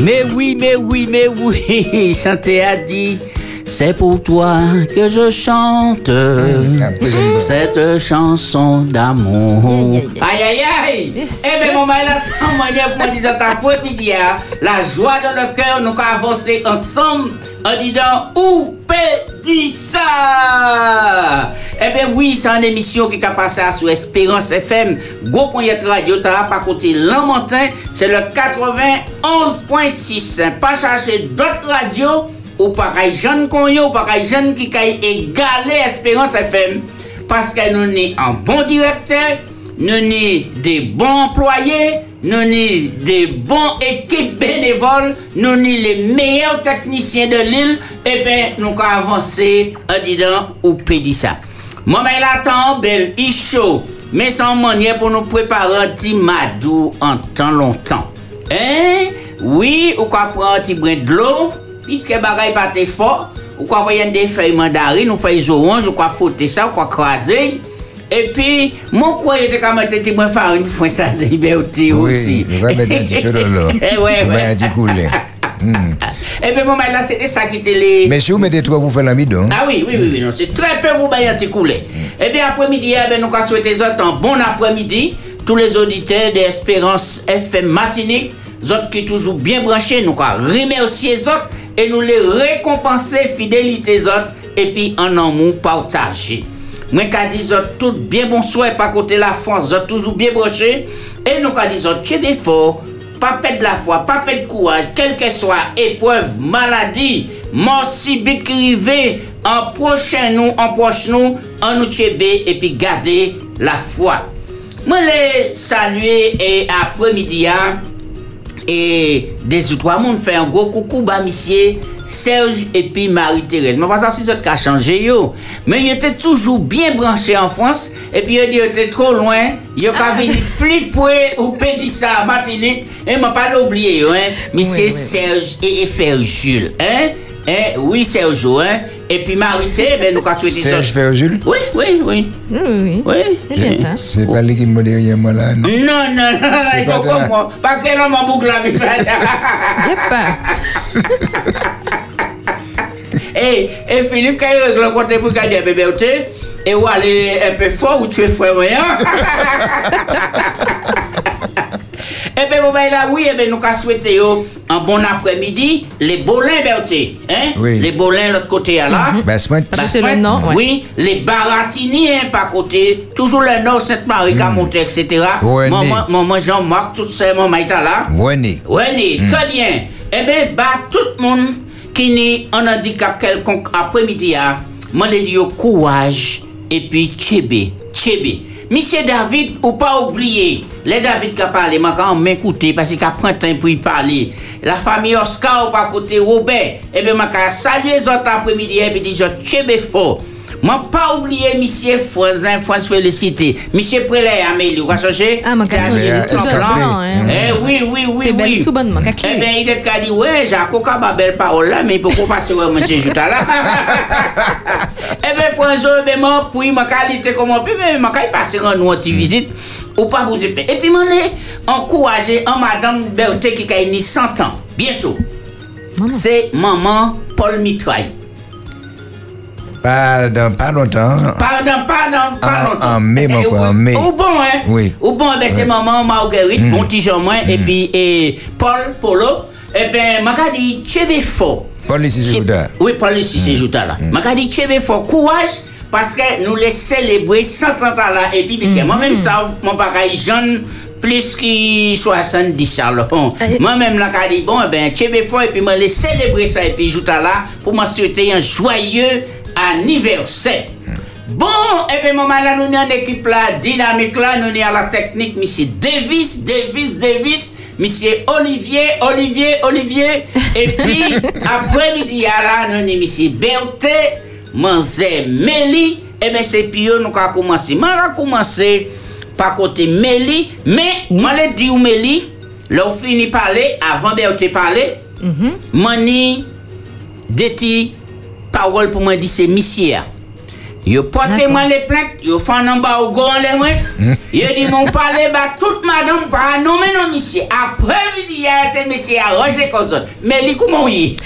Mais oui, mais oui, mais oui, chanter a dit. C'est pour toi que je chante cette chanson d'amour. Aïe, aïe, aïe! Eh bien, mon mal, sans manière pour dire ta midi, la joie dans le cœur, nous avons avancé ensemble en disant Où dit ça? Eh bien, oui, c'est une émission qui a passé sur Espérance FM. Gros point radio, t'as pas côté Lamentin, c'est le 91.6. Pas chercher d'autres radios ou pareil jeune qu'on ou pareil jeune qui a égalé Espérance FM parce que nous sommes un bon directeur, nous sommes des bons employés, nous sommes des bons équipes bénévoles, nous sommes les meilleurs techniciens de l'île, et bien nous avons avancé en disant ou pédit ça. Moi, là, tant belle, il chaud, mais sans manière pour nous préparer un petit madou en temps longtemps. Hein? Oui, ou quoi prendre un petit brin de l'eau? puisque bagay pas fort, ou quoi voyez des feuilles mandarines, ou feuilles oranges, ou quoi foutre ça, ou quoi croiser. Et puis, mon quoi était comme un petit moins farine pour ça de liberté aussi. Oui, on va mettre un petit peu de l'eau. Eh ouais, ouais. Un petit couler. Hmm. Et puis, bon, là, c'était ça qui était les. Mais si vous mettez trop, vous faites l'amidon. Ah oui, oui, oui, oui, non, c'est très peu vous un petit couler. Et puis, après-midi, ben, nous avons souhaité un bon après-midi. Tous les auditeurs d'Espérance FM Martinique, autres qui toujours bien branchés, nous avons remercier les autres et nous les récompenser fidélité autres et puis en amour Moi, qui dis tout bien bon souhait par côté la France, autres toujours bien branché et nous qui disons tu es fort, pas perdre la foi, pas perdre courage, quelle que soit épreuve, maladie, mort si vite en prochain nous, en proche nous, en nous et puis garder la foi. Moi, les saluer et après-midi, et des autres trois monde fait un gros coucou bah monsieur Serge et puis Marie-Thérèse. Mais pas si ça a changé yo. Mais il était toujours bien branché en France et puis il était trop loin, il a venu plus près ou pédit ça Martinique et m'a pas oublié hein. Monsieur Serge et Frère Jules, hein? Hein? Oui, Serge, hein? Et puis Marité, ben, nous avons souhaité Serge Ferjul Oui, oui, oui. Oui, oui. Oui. C'est ça. C'est pas lui qui me dit moi là. Non, non, non, non, il faut comme moi. Pas que l'homme en boucle la vie. Y'a pas. Et, et Philippe, quand il a rencontré pour garder bébé, et où aller un peu fort, ou tu es fort moyen. Eh bien, bon, ben là, oui, eh ben, nous avons souhaité un bon après-midi. Les bolins, Berté. Hein? Oui. Les bolins, l'autre côté, là. Mhm. Basement. C'est le nom, ouais. Oui, les baratiniers, hein, par côté. Toujours le nom Sainte-Marie, qui a monté, etc. Ouais, Maman, maman Jean-Marc, tout ça, maman est là. Wenny. Né, très bien. Eh bien, bah, tout le monde qui n'est en handicap quelconque après-midi, hein, moi, je dis courage et puis tchébé, tchébé. Monsieur David, ou pas oublier, les David qui a parlé, m'a quand parce qu'il a pris un temps pour y parler. La famille Oscar ou pas côté Robert, et bien m'a salué les autres après-midi et puis dit, je fort. M'a pas oublié monsieur Froisin, France Félicité. Monsieur Prélé, Amélie, vous chercher? Ah, m'a T'as cassé, mis j'ai tout ça, plan. hein. Eh oui, oui, oui, C'est belle, oui. tout bonnement, qu'à Eh bien, il est qu'à dire, ouais, Jacques, aucun ma belle parole là, mais pourquoi passer ouais, monsieur Jouta là? Eh bien, François, ben, moi, puis, ma qualité comment, puis, mais, ma qualité passer en nous, petite visite, ou pas vous épais. Et puis, m'en est encouragé en madame Berthe qui a ni 100 ans, bientôt. Maman. C'est maman Paul Mitraille. Pas, dans, pas longtemps. Pardon, pardon, pardon. en mai, mon Eh, quoi, en mai. Ou bon, hein? Oui. Ou bon, ben, c'est maman Marguerite, bon petit moins, et puis, et Paul, Polo. Eh ben, m'a dit, tu es fort. Paul ici, c'est Jouda. Oui, Paul ici, c'est Jouta là. M'a dit, tu es fort. Courage, parce que nous les célébrer 130 ans là. Et puis, puisque moi-même, ça, mon pareil jeune, plus que 70 ans. Eh. Moi-même, là, dit, bon, eh ben, tu es fort, et puis, moi, les célébrer ça, et puis, Jouta là, pour souhaiter un joyeux aniversè. Bon, ebe mouman la nou ni an ekip la dinamik la, nou ni an la teknik, misye Davis, Davis, Davis, misye Olivier, Olivier, Olivier, epi apre midi ya la nou ni misye Berthe, manze Meli, ebe se pi yo nou ka koumanse. Man la koumanse pa kote Meli, me man le di ou Meli, la ou fini pale, avan Berthe pale, mani mm-hmm. deti. Parole pour moi, dit c'est monsieur. Yo porté moi les plaintes, yo fan en bas au go en les moi. Yo dit mon parler bah toute madame pas nommer non monsieur. Après midi hier c'est monsieur a Roger Cozon. Mais li comment oui.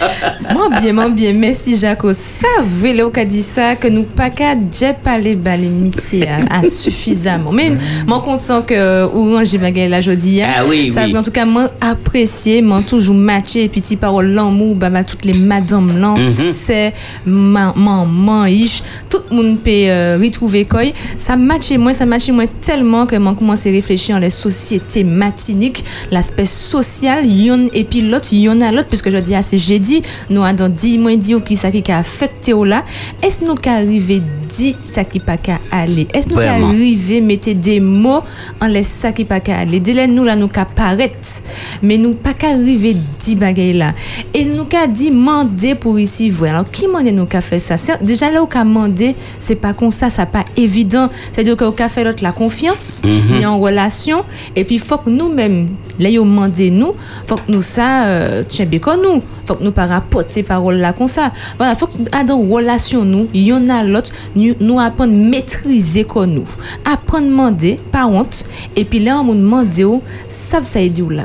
Moi bien, moi bien, merci Jaco. Ça vrai là qu'a dit ça que nous pas qu'à déjà parler bah les messieurs à, à suffisamment. Mais moi content que Orange bagay la jodi. Ah oui, Ça oui. en tout cas moi apprécié, moi toujours matché petit parole l'amour bah, bah toutes les madames là, Mhm. c'est maman, ish, tout le monde peut retrouver quoi ça matche moins ça matche moins tellement que moi commence à réfléchir en les sociétés matiniques l'aspect social yon et puis l'autre yon à l'autre puisque je dis à c'est jeudi nous avons dit moins dit ou qui ça qui a affecté ou là. Est-ce nous qui arrivé dit ça qui pas qu'à aller? Est-ce nous qui arrivé mettre des mots en les ça qui pas qu'à aller? Dès nous là nous qu'à paraître mais nous pas qu'à arriver dit bagay là. Et nous qu'à dit mandé pour ici voir alors qui m'en est nous qu'à faire ça? Déjà là où qu'à mandé c'est pas comme ça ça pas évident. C'est à dire qu'au qu'à faire l'autre la confiance et en relation. Et puis faut que nous-mêmes là demander nous faut que nous ça euh, tiens bien comme nous. Faut que nous pas rapporter parole là comme ça. Voilà faut que ah, dans relation nous y en a l'autre nous, nous apprendre maîtriser comme nous. Apprendre demander par honte. Et puis là on nous demander oh, ça ça dit là?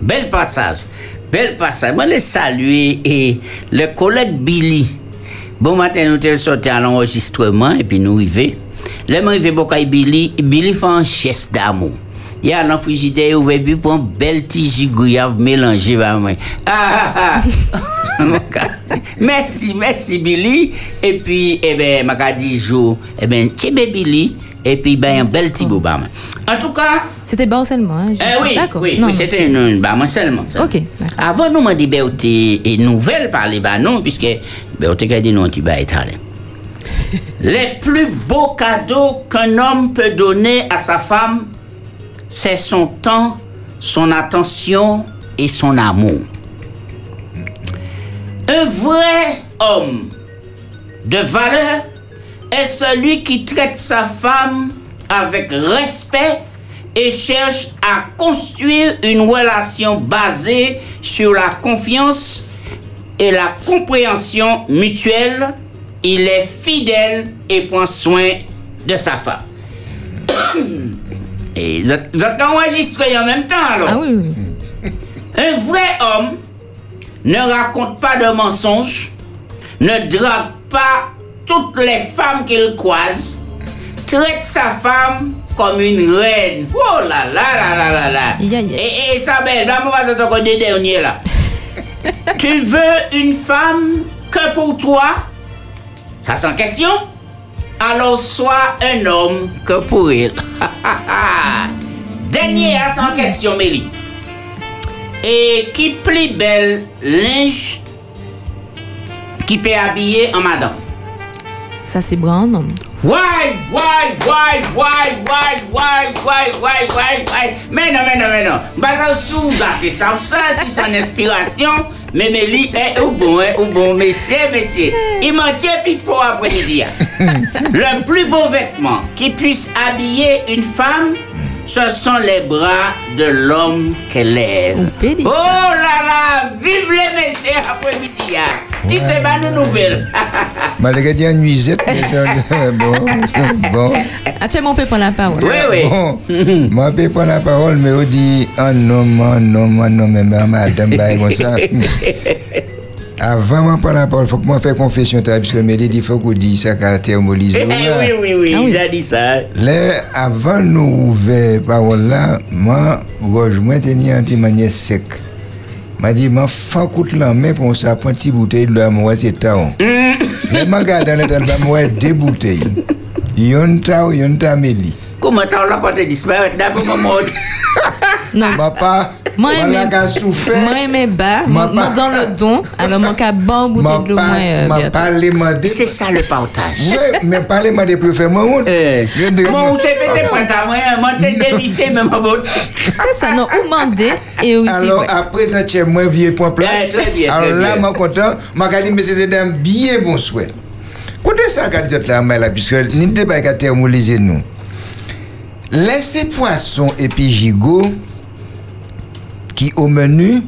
Bel passage. Bel passage. Moi, les saluer et le collègue Billy. Bon matin, nous sommes sortis à l'enregistrement et puis nous arrivons. Là, nous arrivons beaucoup Billy. Billy fait un chaise d'amour. Il y a un frigidaire ouvert pour un bel petit gigouillave mélangé. Ah, ah, ah. merci, merci Billy. Et puis, eh ben, m'a dit jour, eh ben, tchébé Billy. Et puis, ben, un bel petit boba. En tout cas, c'était bon seulement hein, eh oui, d'accord oui, oui, c'était une, moi seulement. Ok. Avant, nous m'en dit, ben, t'es et nouvelle par les bah, non, puisque, ben, t'es qu'à dire non, tu vas être. Les plus beaux cadeaux qu'un homme peut donner à sa femme, c'est son temps, son attention et son amour. Un vrai homme de valeur est celui qui traite sa femme avec respect et cherche à construire une relation basée sur la confiance et la compréhension mutuelle. Il est fidèle et prend soin de sa femme. Et vous êtes enregistrés en même temps alors. ah oui oui Un vrai homme ne raconte pas de mensonges, ne drague pas toutes les femmes qu'il croise, traite sa femme comme une reine. Oh là là là là là là. Aïe. Et, et Isabelle, là, on va te côté dernier là. tu veux une femme que pour toi? Ça sans question Alors sois un homme que pour elle. Dernier à sans question, Mélie. Et qui plus belle linge qui peut habiller en madame. ça c'est bon non? Why, why, why, why, why, why, why, why, why, why? Mais non, mais non, mais non. Bah, ça sous gâter ça, ça, si c'est une inspiration. Mais Mélie, eh, ou bon, hein, ou bon, messieurs, messieurs. Il m'en tient puis pour après-midi. hein. Le plus beau vêtement qui puisse habiller une femme, ce sont les bras de l'homme qu'elle dire Oh là là, vive les messieurs après-midi. hein. Dites-moi nos nouvelles. Malgré dit en nuisette, mais euh, bon, bon, actuellement on peut prendre la parole Oui, oui. bon. Moi, je peux prendre la parole, mais on dit un homme, un homme, un homme, mais madame, bah, comme ça. Avant de prendre la parole, il faut que moi fasse confession, parce que Mélie dit, il faut qu'on dise ça caractère molisé. Eh, oui, oui, oui, Ah oui. il a dit ça. Là, avant de nous ouvrir parole là, moi, moi, tenir un petit manière sec. m'a dit, ma fa coûte la main pour ça, prendre une petite bouteille de l'eau, moi, c'est taon. Là, ma garde dans l'état de moi, deux bouteilles. Yon tao, yon ta meli. Comment t'as la porte disparaître d'un moment Non. Papa. Moi aimé bas, moi dans le don, alors mon cas bon bout de l'eau moi. parler C'est ça le partage. Oui, mais parler mandé pour faire moi honte. Moi on s'est pété pas ta moi, hein? moi t'es dévissé même ma botte. C'est ça non, ou mandé et aussi. Alors après ça tu es moins vieux pour place. Alors là moi content, m'a gardé mes dames bien bon souhait. Côté ça garde là mais la puisque ni débat qu'à terme les nous. Laissez poisson et puis gigot qui au menu,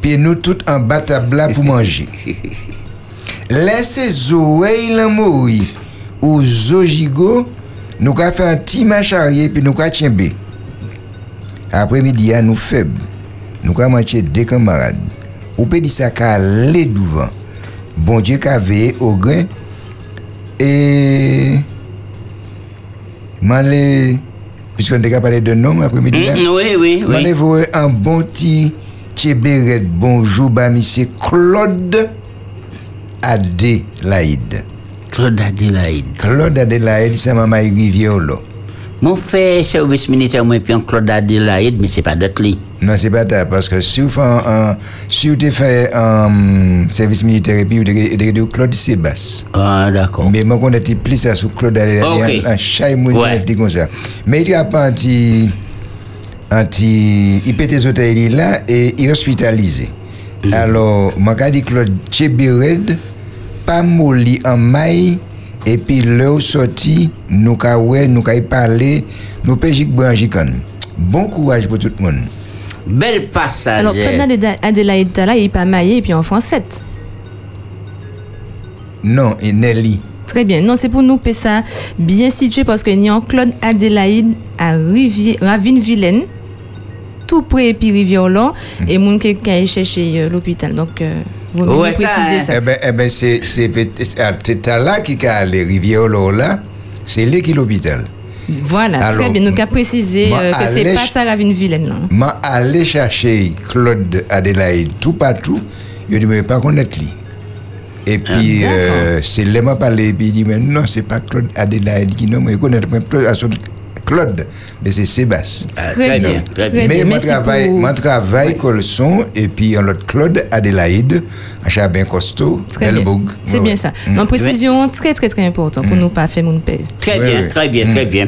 puis nous tout en bas table là pour manger. Laissez oreilles la mouille ou Zojigo, nous avons fait un petit match arrière, puis nous avons tchembe. Après-midi, à nous faibles. Nous avons mangé deux camarades. Ou peut dire ça qu'à aller devant. Bon Dieu qu'a veillé au grain. Et. Puisqu'on a déjà parlé de nom après-midi. Mm, oui, oui, oui. voir un bon petit tchéberet. Bonjour, bah, monsieur Claude Adélaïde. Claude Adélaïde. Claude Adélaïde, c'est maman Rivière là. Mon fait service militaire, moi, puis un Claude Adélaïde, mais c'est pas d'autre lit. Non, c'est pas ça, parce que si vous faites un, si vous fait un service militaire et puis vous avez Claude Sébastien. Ah, d'accord. Mais moi, on a plus ça sur Claude Adélaïde, Ok. un chat moun Ouais. dit comme ça. Mais il y a pas un petit, il pète hôtel là et il est hospitalisé. Mm. Alors, moi, quand dit Claude Tchébired, pas molli en maille, et puis là, sorti, nous ka ouais, nous ka y parler, nous péjik branjikan. Bon courage pour tout le monde. Bel passage. Alors, Claude Adéla- Adélaïde Tala, il pas maillé et puis en français. Non, et Nelly. Très bien. Non, c'est pour nous ça bien situé parce qu'il y a Claude Adélaïde à Rivière, Ravine-Vilaine, tout près puis rivière là et mon qui a cherché euh, l'hôpital. Donc, euh, vous mieux Ouais, préciser hein. ça. Eh ben, eh ben c'est ah, à là qui a les rivières là, là, c'est là qui l'hôpital. Voilà, très Alors, bien. Nous avons précisé moi, euh, que c'est allez- pas à Ravine-Vilaine. là. M'a allé chercher Claude Adélaïde tout partout. Il dit mais pas connaître lui. Et puis d'accord. euh, c'est là m'a parlé et puis il dit mais non c'est pas Claude Adélaïde qui non mais il connaît même plus à son Claude mais c'est Sébastien. Ah, Très bien, très. Mais mon travail, pour- mon travail Colson et puis un autre Claude Adélaïde, un chat bien costaud. Delbourg. C'est Ouais, bien ouais. ça. En précision, très, très, très important pour nous pas faire mon père. Très Oui, bien, oui. très bien, très bien.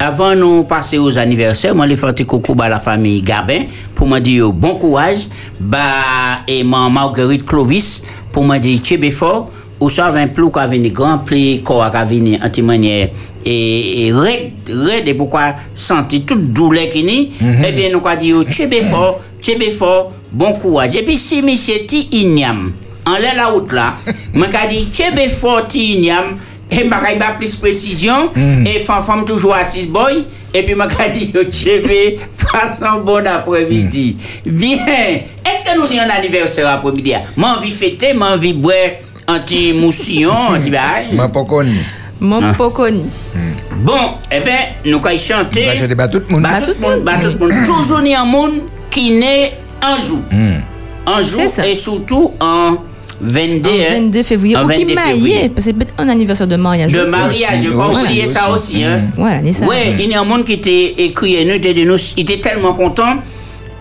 Avant nous passer aux anniversaires, moi, les faire un petit coucou à la famille Gabin pour me dire bon courage. Bah, et ma Marguerite Clovis pour me dire tchébé fort. Ou ça, un plou qui a venu grand, pli, quoi qui a venu anti-manière. Et, et red, red, et pourquoi sentir toute douleur qui ni, eh bien, nous avons dit tchébé fort, tchébé fort, bon courage. Et puis, si monsieur ti ignam, en l'air la route là, moi, j'ai dit tchébé fort ti ignam, et ma ba plus précision et femme femme toujours assise boy et puis ma dit yo chebe passe un bon après-midi. Bien. Est-ce que nous avons un anniversaire après-midi Moi envie fêter, moi envie boire un petit moussillon, un petit bail. M'a pas connu. Mon Ah. pas connu. Bon, eh ben nous kay chanter. Bah, je pas tout le monde. Bah, tout le monde, bah, tout le monde. Toujours ni un monde qui naît un jour. Un jour C'est ça. et surtout en 22, En hein. 22 février. En Ou qui 22 marié, février. parce que c'est peut-être un anniversaire de mariage. De aussi. mariage, je Aussi, crois aussi, oublier ça aussi. Hein. Voilà, ni ça. Ouais, il y a un monde qui était écrit nous, nous, il était tellement content.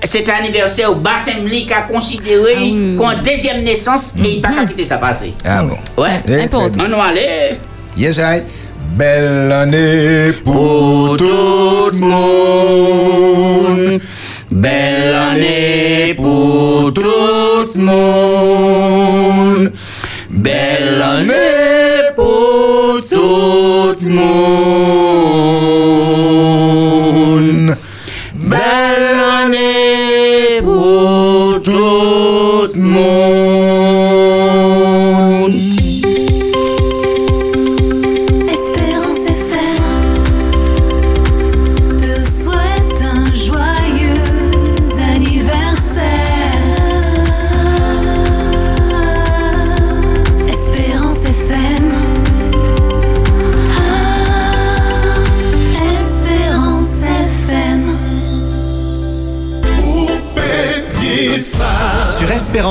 Cet anniversaire au baptême lui qui a considéré Ah oui, deuxième naissance et il n'a pas quitter ça passer. Ah bon. Ouais. Important. On va aller. Yes, I. Belle année pour Pour tout le monde. Belle année pour tout le monde. Belle année pour tout le monde. Belle année pour tout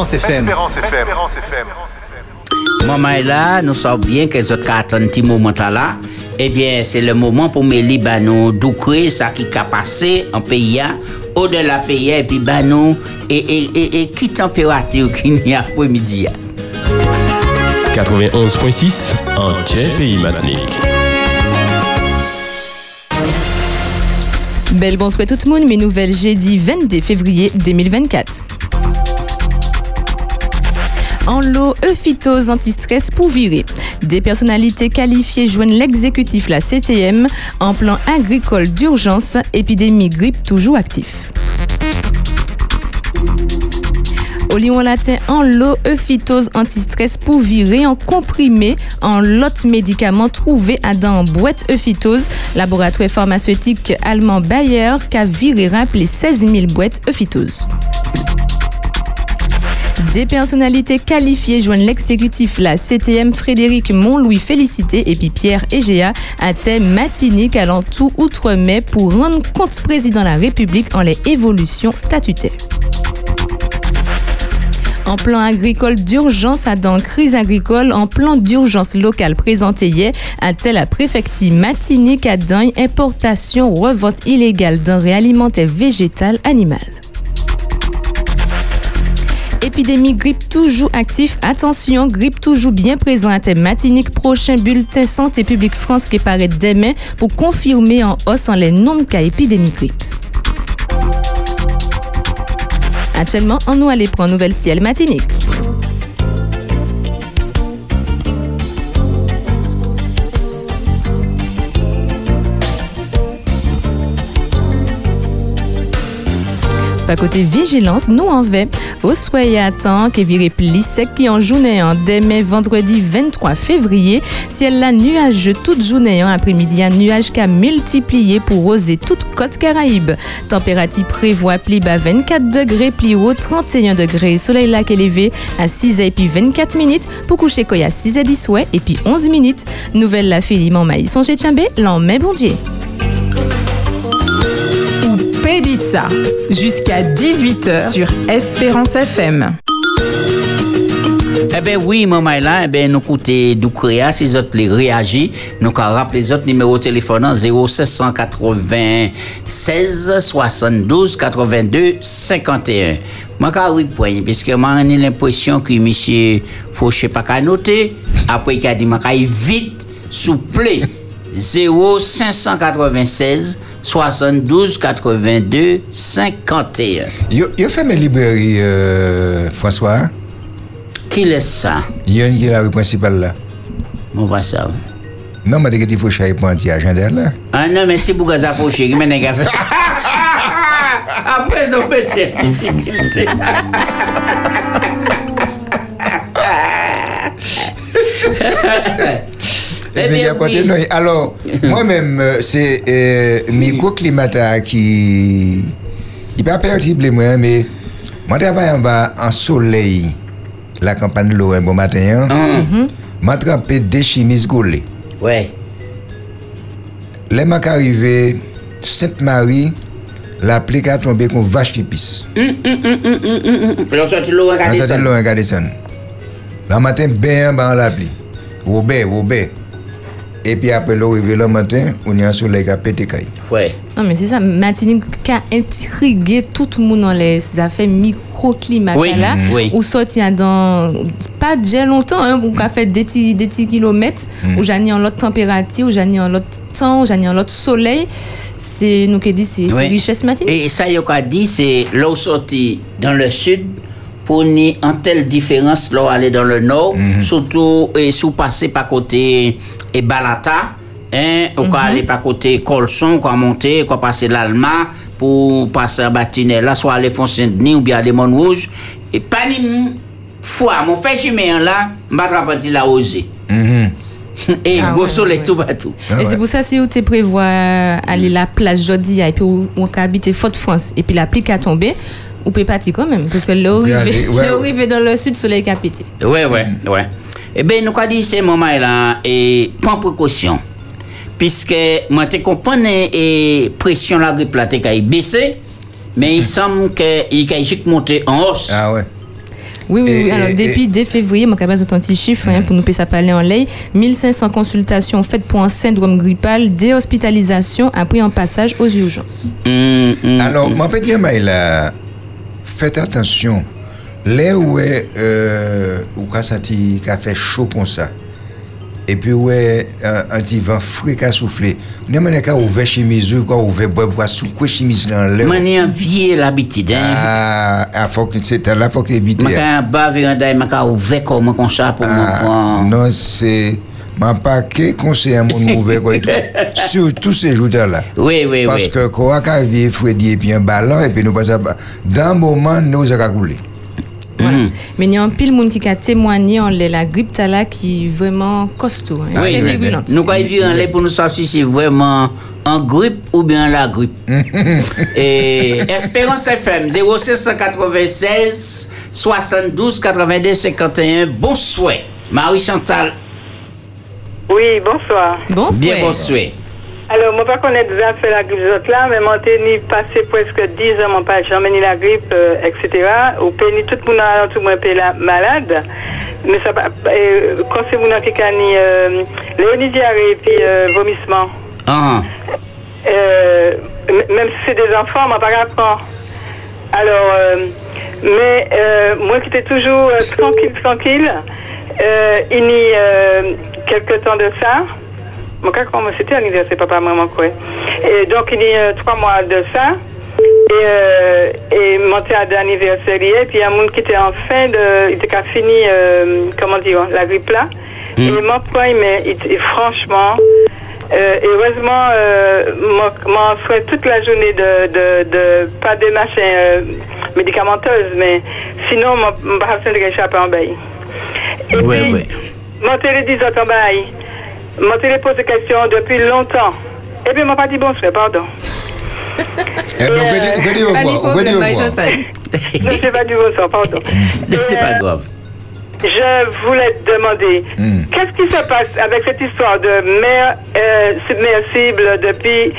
Espérance FM. Maman est là, nous savons bien que les autres attendent un petit moment là. Eh bien, c'est le moment pour bah, nous d'ouvrir ça qui a passé en pays, au-delà pays, et puis nous, et, et, et, et qui température qu'il y a après-midi. hein. 91.6 en Tchè Pays Matinique. Belle bonsoir tout le monde, mes nouvelles jeudi 22 février 2024. En lot, Euphytose anti-stress pour virer. Des personnalités qualifiées joignent l'exécutif la CTM en plan agricole d'urgence, épidémie grippe toujours actif. Olion latin en l'eau, euphytose anti-stress pour virer en comprimé en lot médicament trouvé à dans boîte euphytose. Laboratoire pharmaceutique allemand Bayer qui a viré rappelé 16 000 boîtes euphytose. Des personnalités qualifiées joignent l'exécutif la CTM Frédéric Montlouis Félicité et puis Pierre Egea à thème matinique allant tout outre-mai pour rendre compte président de la République en les évolutions statutaires. En plan agricole d'urgence à dans crise agricole, en plan d'urgence locale présenté hier à tel la préfecture Matinique à importation, revente illégale denrées alimentaires végétales animales. Épidémie grippe toujours actif. Attention, grippe toujours bien présent à thème matinique. Prochain bulletin Santé publique France qui paraît demain pour confirmer en hausse en les nombres cas épidémie grippe. Actuellement, on nous allait prendre nouvelle ciel matinique. Par côté vigilance, nous en fait. Au soyez à temps que viré pli sec qui en journée en demain vendredi 23 février. Ciel la nuage toute journée en après-midi un nuage qui a multiplié pour roser toute côte Caraïbe. Température prévoit pli bas 24 degrés, pli haut 31 degrés. Soleil lac élevé à 6 et puis 24 minutes pour coucher quoi à 6 et 10 ouais et puis 11 minutes. Nouvelle la Philippe Maï. Songez Tchambé, l'en met bon Dieu. Pédissa, jusqu'à 18h sur Espérance FM. Eh bien oui, maman là, eh ben nous coûtez du créa, si autres les réagir, nous quand rappeler les autres numéros de téléphone hein, 0796 72 82 51. Moi quand oui point parce que j'ai l'impression que monsieur Fauché pas qu'à noter, après il a dit moi vite souple 0596 72 82 51. Yo, mes librairies, euh, François. Qui laisse ça? Il y a une qui est la rue principale là. Mon pas ça. Non, mais il faut que je pas anti-agenda là. Ah non, mais pour que ça fauché, qui m'a fait. Après, ça peut être difficulté. Eh bien. Alors, moi-même, euh, c'est euh, microclimata qui. Il pas perturbé moi, mais moi, je travaille en bas en soleil, la campagne de l'eau, un bon matin. Hein. M'attraper des chimistes gaulés. Ouais. Les m'a arrivé Sainte-Marie, la pluie a tombé comme vache qui pisse. On sorti l'eau, On regardez s'est ça. dit, l'eau, regardez ça. Le matin, bien, ben, la pluie. Robert, Robert. Et puis après, l'eau arrivé le matin, on y a un soleil qui a pété caille. Ouais. Non, mais c'est ça, Martinique qui a intrigué tout le monde dans les affaires microclimat Oui, là. mm, oui. Ou sorti dans pas déjà longtemps, hein, ou qu'a fait des petits des petits kilomètres, où j'en ai en l'autre température, où j'en ai en l'autre temps, où j'en ai en l'autre soleil. C'est nous qui dit c'est c'est Ouais. richesse Martinique. Et ça, il a dit, c'est l'eau sortie dans le sud pour ni en telle différence l'eau aller dans le nord, surtout et sous passer par côté et Balata, hein, ou quoi aller par côté Colson, quoi monter, quoi passer l'Alma pour passer à Batinet là, soit aller Font-Saint-Denis ou bien aller Montrouge. Et pas ni foi, mon fait chemin là, m'batra parti la osé. Et Ah gros ouais, soleil ouais. tout partout. Ah et ouais. c'est pour ça si vous te prévoit aller la plage jeudi et puis où on habite Fort-France et puis la pluie qui a tombé, vous pouvez partir quand même parce que l'eau arrive dans le sud soleil qui a pété. Ouais, ouais, ouais. Eh bien, nous avons dit ces moments-là, et prends précaution. Puisque moi, je comprends et pression la grippe là, t'es qu'à baisser, mais il semble qu'il a juste monté en hausse. Ah ouais. Oui, oui, Et- oui. Alors, et- depuis dès février, moi, capable de petit chiffre hein, pour nous payer ça parler en lait. 1500 consultations faites pour un syndrome grippal, des hospitalisations après un passage aux urgences. Hum, hum. Alors, mon petit mail faites attention. Là où est, euh, où quand ça t'y- qu'a fait chaud comme ça, et puis où est un, un petit vent frais qui a soufflé, on a manière qu'à ouvert chemise, ou bois, pour souquer chemise dans l'air. Moi, vieux l'habitude. Hein? Ah, ouvert comme comme ça pour me Ah, non, c'est. Ma paquet conseil à mon ouvert, quoi, et tout. Surtout ces jours-là. Oui, oui, Parce oui. que quand on a Freddy et puis un ballon, et puis nous passons pas. Dans le moment, nous avons Ouais, Mais il y a un pile monde qui a témoigné en la grippe là qui est vraiment costaud. hein, Oui, très mais virulente. nous quand il dit en lait pour nous savoir si c'est vraiment en grippe ou bien la grippe. Et Espérance FM 0696 72 82 51. Bon souhait. Marie Chantal, Oui, bonsoir. Bonsoir. bien bon souhait. Alors, moi, pas connaître déjà fait la grippe là, mais moi, j'ai passé presque 10 ans, mon pas jamais ni la grippe, euh, etc. Ou péni tout le monde tout le monde est la- malade. Mais ça, euh, quand c'est mon qui a ni, euh, léonie diarrhée et puis euh, vomissement. Ah, Euh, même si c'est des enfants, m'a pas apprendre. Alors, euh, mais euh, moi qui étais toujours tranquille, tranquille, euh, il y a euh, quelque temps de ça, mon cas, comment c'était l'anniversaire, papa, maman, quoi. Et donc, il y a trois mois de ça, et, euh, et mon théâtre d'anniversaire, et puis il y a un monde qui était en fin de, il était qu'à fini, euh, comment dire, la grippe là. Et mon point, mais il- franchement, euh, heureusement, euh, on ferait toute la journée de, de, de pas de machin euh, médicamenteuse, mais sinon, ne pas de échapper en bail. Et ouais, puis, ouais. mon télé en bail. Mon télé pose des questions depuis longtemps. Et puis, m'a pas dit bonsoir, pardon. Eh bien, on peut dire au revoir. Problème, au Marie revoir. Non, c'est pas du bonsoir, pardon. C'est Et, pas euh, grave. Je voulais te demander, Hmm. qu'est-ce qui se passe avec cette histoire de mer euh, submersible depuis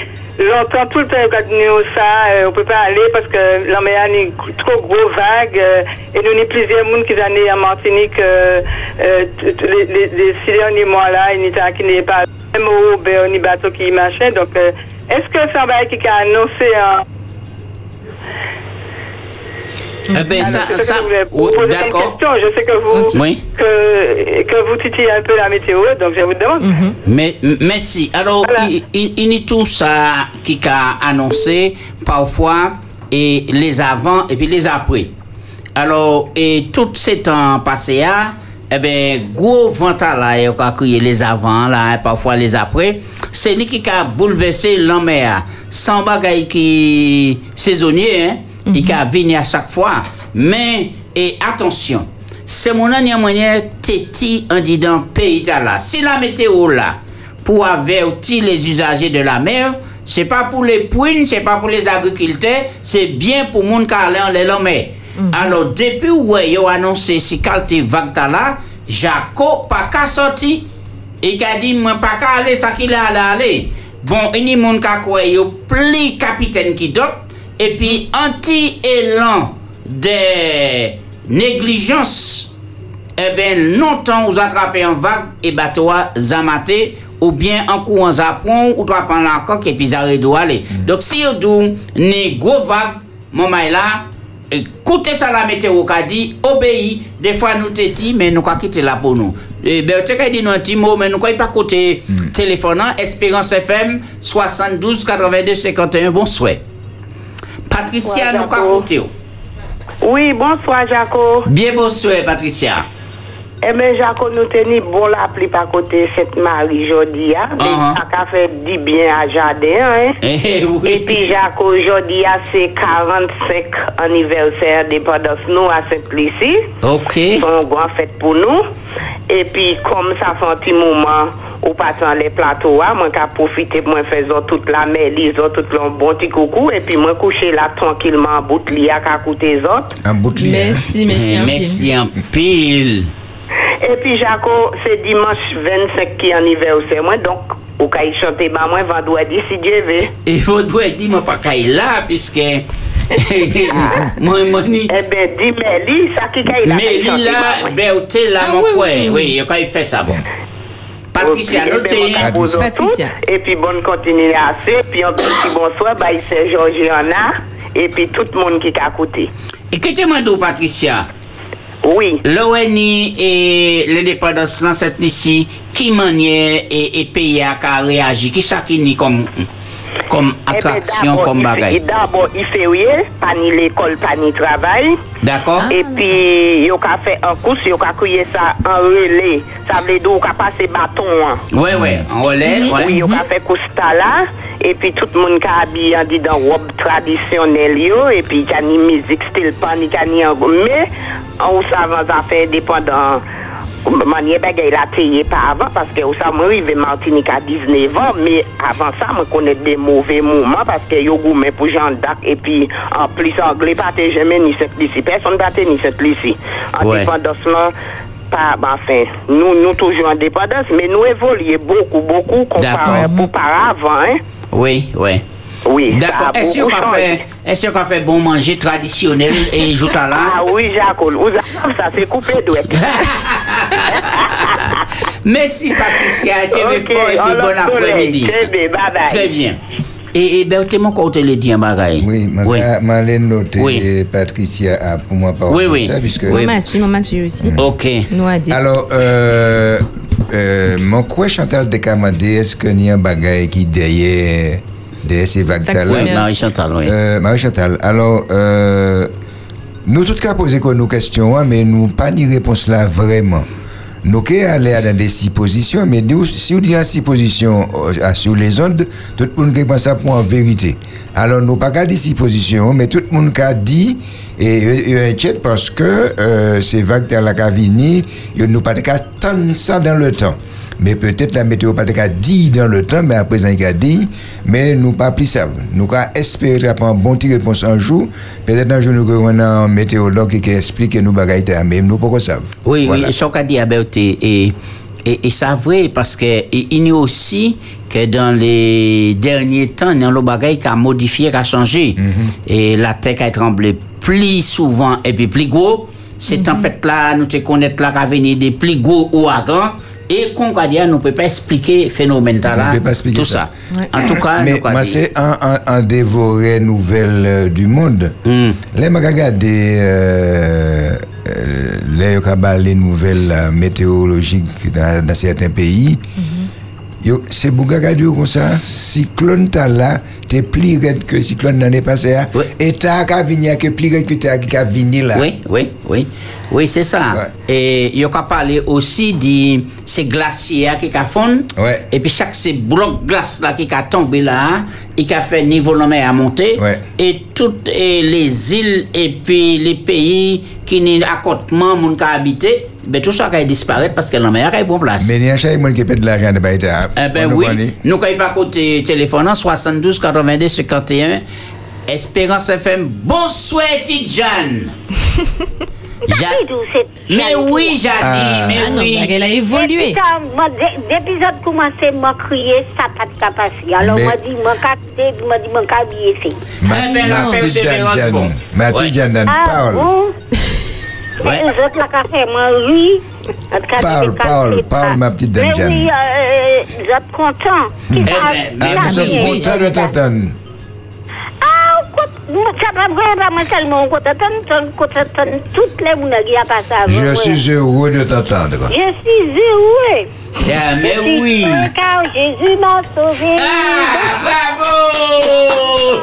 longtemps, tout le temps, quand nous ça, on peut pas aller parce que la mer une trop gros vague euh, et nous, avons plusieurs monde qui sont en Martinique euh, euh, les, six derniers mois là, il n'y a qui n'est pas même au ben, ni bateau qui machin. Donc, est-ce que c'est un bail qui a annoncé un Eh bien, ça, c'est ça, vous comme d'accord. question. Je sais que vous. Oui. que, que vous titillez un peu la météo, donc je vous demande. Mais, m- merci. Alors, Voilà. il, y a tout ça qui a annoncé parfois et les avant et puis les après. Alors, et tout ces temps passés eh ben, gros vent là, il a crié les avant là, et parfois les après. C'est lui qui a bouleversé l'homme là. Sans bagaille qui saisonnier, hein. Il a venu à chaque fois. Mais, et attention, c'est mon dernier moyen téti en disant pays là. Si la météo là, pour avertir les usagers de la mer, c'est pas pour les pouines, c'est pas pour les agriculteurs, c'est bien pour moun qui allait en les mer. Alors, depuis où ils ont annoncé si qualité vague là, Jaco pas qu'à sorti et qui a dit moi pas qu'à aller ça qu'il a aller. Bon, il y a moun qui quoi yo pli capitaine qui d'autre et puis anti-élan de négligence eh bien, longtemps, vous attrapez en vague et bateau à zamaté, ou bien en courant zapon, ou toi prendre la coque et puis ça doit aller. Donc, si vous dites, ne gros vague, mon là, écoutez ça la météo qu'a dit, obéis, des fois nous te dit, mais nous quoi quitter là pour nous. Et ben, tu as dit nous un petit mot, mais nous pas côté téléphone, hein, Espérance FM 72 82 51, bon souhait. Patricia, nous. Oui, bonsoir, Jaco. Bien bon souhait, Patricia. Eh bien, Jaco, nous tenons bon la pluie par côté Sainte-Marie aujourd'hui. Hein? Mais Uh-huh. ça a fait du bien à Jardin. Hein? Eh oui. Et puis, Jaco, aujourd'hui, hein, c'est 45 anniversaire dépendance nous à Saint-Plessis. Ok. C'est une grande fête pour nous. Et puis, comme ça fait un petit moment, ou pas dans les plateaux, hein, moi, j'ai profité pour moi faire toute la mer, tout le bon petit coucou. Et puis, moi, coucher là tranquillement en bout de lit à côté des autres. En bout de lit, hein. Merci, merci. Eh, un Merci en pile. Et puis, Jaco, c'est dimanche 25 qui est anniversaire, moi, donc, au cas où chanter, bah, moi, vendredi, si Dieu veut. Il doit dire moi pas qu'il là puisque moi moi ni Eh bien, dis Mélie, ça qui est là. mais il là Berté là Ah mon oui, coin oui, oui. oui quand il fait ça bon. Patricia eh ben, notez Patricia. Et puis, bonne continuation. Puis, un petit bonsoir, bah, il c'est Georgiana. Et puis, tout le monde qui est à côté. Écoutez-moi d'où Patricia? Oui. l'ONI et l'indépendance dans cette ici qui manière et, et pays qu'a réagi qui ça qui ni comme comme Eh ben, attraction d'abord, comme il fait- bagaille D'abord, il fait rien, pas ni l'école, pas ni travail. d'accord Et puis, yo ka fè an kous, yo ka kriye sa an relè. Sa vle do, yo ka pase baton an. Ouais, ouais, en relais, Oui, ouais. yo ka fè kousta la, e pi tout moun ka abi an di dan rob tradisyonel yo, e pi ka ni mizik stil pan, ni ka ni an go. Me, an ou sa manye bagay la teye pa avan, paske ou sa mwen rive Martinique a 19 an, me avan sa mwen konet de mouve mouman, paske yo goumen pou e pi an plis angle pate ni set lisi, person pate ni set lisi. An Ouais. dependasman, pa, toujours en dépendance, mais nous évoluons beaucoup, beaucoup comparé D'accord. auparavant, hein. Oui, oui. Oui, D'accord. Est-ce qu'on fait, est-ce qu'on fait bon manger traditionnel et joue à Ah là? oui, Jacques, vous avez- ça c'est coupé d'ouest. Merci Patricia, tu es Ok, fort et puis on bon après-midi. Très bien, bye bye. Très bien. Et, et ben, en bagaille. Oui, ma Oui. l'ai noté Oui. Patricia a pour moi pas Oui, oui. ça puisque Oui. Mathieu, Mathieu aussi. Ok. Nous a dit. Alors, euh, euh, mon quoi Chantal de Kamade, est-ce que n'y a un qui derrière, derrière ces vagues Vagues là Oui. Euh, Marie-Chantal, alors, euh, nous tous cas poser nos questions, hein, mais nous pas ni réponse là vraiment. Nous qui aller dans des six positions, mais nous, si on dit six positions euh, sur les ondes, tout le monde qui pense ça pour en vérité. Alors, nous pas qu'à dire six positions, mais tout le monde qui a dit, et et- inquiète parce que euh, ces vagues dans la cavini, nous pas qu'à attendre ça dans le temps. Mais peut-être la météo pas dit dans le temps, mais à présent il a dit, mais nous pas plus ça. Nous pas espérer prendre une bonne petite réponse un jour. Peut-être un jour nous avons un météorologue qui explique que nous bagaille mais nous pas ça. Oui, Voilà. oui, ce qu'a dit Albert, et, et, et c'est vrai parce que et il y a aussi que dans les derniers temps, il y a le bagage qui a modifié, qui a changé. Et la terre qui a tremblé plus souvent et puis plus gros. Ces tempêtes-là, nous te connaissons là, qui venir des plus gros ouragans. Et qu'on va dire, nous ne peut pas expliquer le phénomène là, On peut pas expliquer tout ça. ça. En tout cas, Mais nous moi, c'est un, un, un dévoré nouvelle euh, du monde. Hmm. Là, je regarde euh, euh, les nouvelles euh, météorologiques dans, dans certains pays. Yo, c'est pour regarder comme ça, cyclone là, t'es plus raide que cyclone l'année passée. hein. Oui. Et t'as qu'à venir que plus raide que t'as qu'à venir là. Oui, oui, oui. Oui, c'est ça. Ouais. Et il y a parlé aussi de ces glaciers qui fondre. Ouais. Et puis chaque ces blocs glace là qui a tombé là, il a fait niveau de la mer à monter. Ouais. Et toutes les îles et puis les pays qui n'y accotement moun qui habité, ben tout ça a disparaître parce que la mer a bon place. Mais il y a monde qui pète de l'argent de baïda. Eh ben oui, nous quand il pas côté téléphone hein, 72 82 51 Espérance FM. Bonsoir Tidjane. Ja- mais oui, Ah. mais Ah non, oui. elle a évolué. L'épisode commençait, m'a crié, ça pas de capacité. Alors, Mais- m'a dit, m'a capté, m'a dit, m'a Ah, bon? Les autres, fait, moi, oui. Parle, parle, parle, ma petite Mais Dame oui, euh, Eh mais Ah, ça nous sommes contents de t'entendre. Content, content, content, Je suis heureux de t'entendre. Je suis heureux. Mais Je oui. car Jésus m'a sauvé. Ah, bravo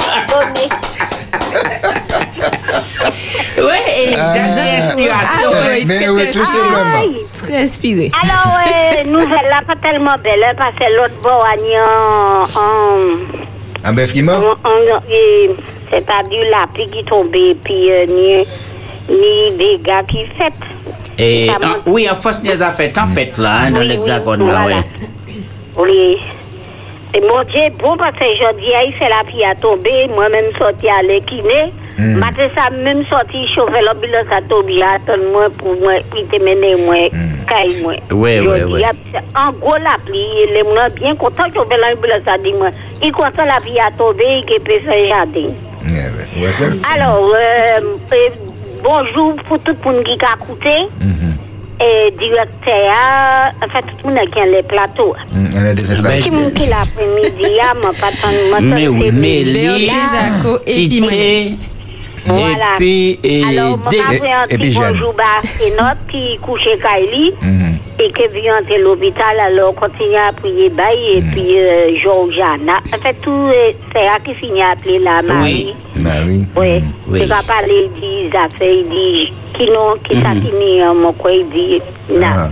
Ouais, et j'ai l'inspiration. Ah, oui, mais très, oui, très- tout simplement. Très inspiré. Alors, euh, nouvelle là, pas tellement belle, hein, parce que l'autre bord, a un- Un bœuf qui mort un- et c'est-à-dire la pluie qui tombe, et puis euh, ni, ni dégâts qui fait. Et, ah, oui, en face, il y a fait tempête là, hein, dans Oui, l'hexagone oui, là, voilà. ouais. Oui. Et mon Dieu, bon, parce que aujourd'hui, il fait la pluie à tomber, moi-même sorti à l'équiné. Hmm. Matin, ça même sorti, chauffer l'ambulance à tomber, attendre moi pour moi, puis te mener moi, caille moi. Hmm. Ouais, Aujourd'hui, ouais. En gros, la pluie, les gens bien contents, chauffer l'ambulance à dire moi. Il content la pluie à tomber, il peut faire jardin. Alors, euh, euh, bonjour pour tout le monde qui a écouté. Et directeur, en fait, tout le monde qui a les plateaux. Hum, On a. Qui moun ki l'après-midi, m'a pas tant m'a tant Mais oui, fait mais midi. Li, Béatrice Jaco Voilà. et puis, et Alors, fait un et- puis bonjour bah, c'est notre qui couche Kaili Mhm. et qui vient à l'hôpital. Alors, continue à prier bail et puis euh, Georgiana. En fait, tout, c'est elle qui finit à appeler la Marie. Bah oui. Oui. Tu vas parler des affaires, il dit, qui non, qui ça qui n'est, euh, mon quoi, il dit, la.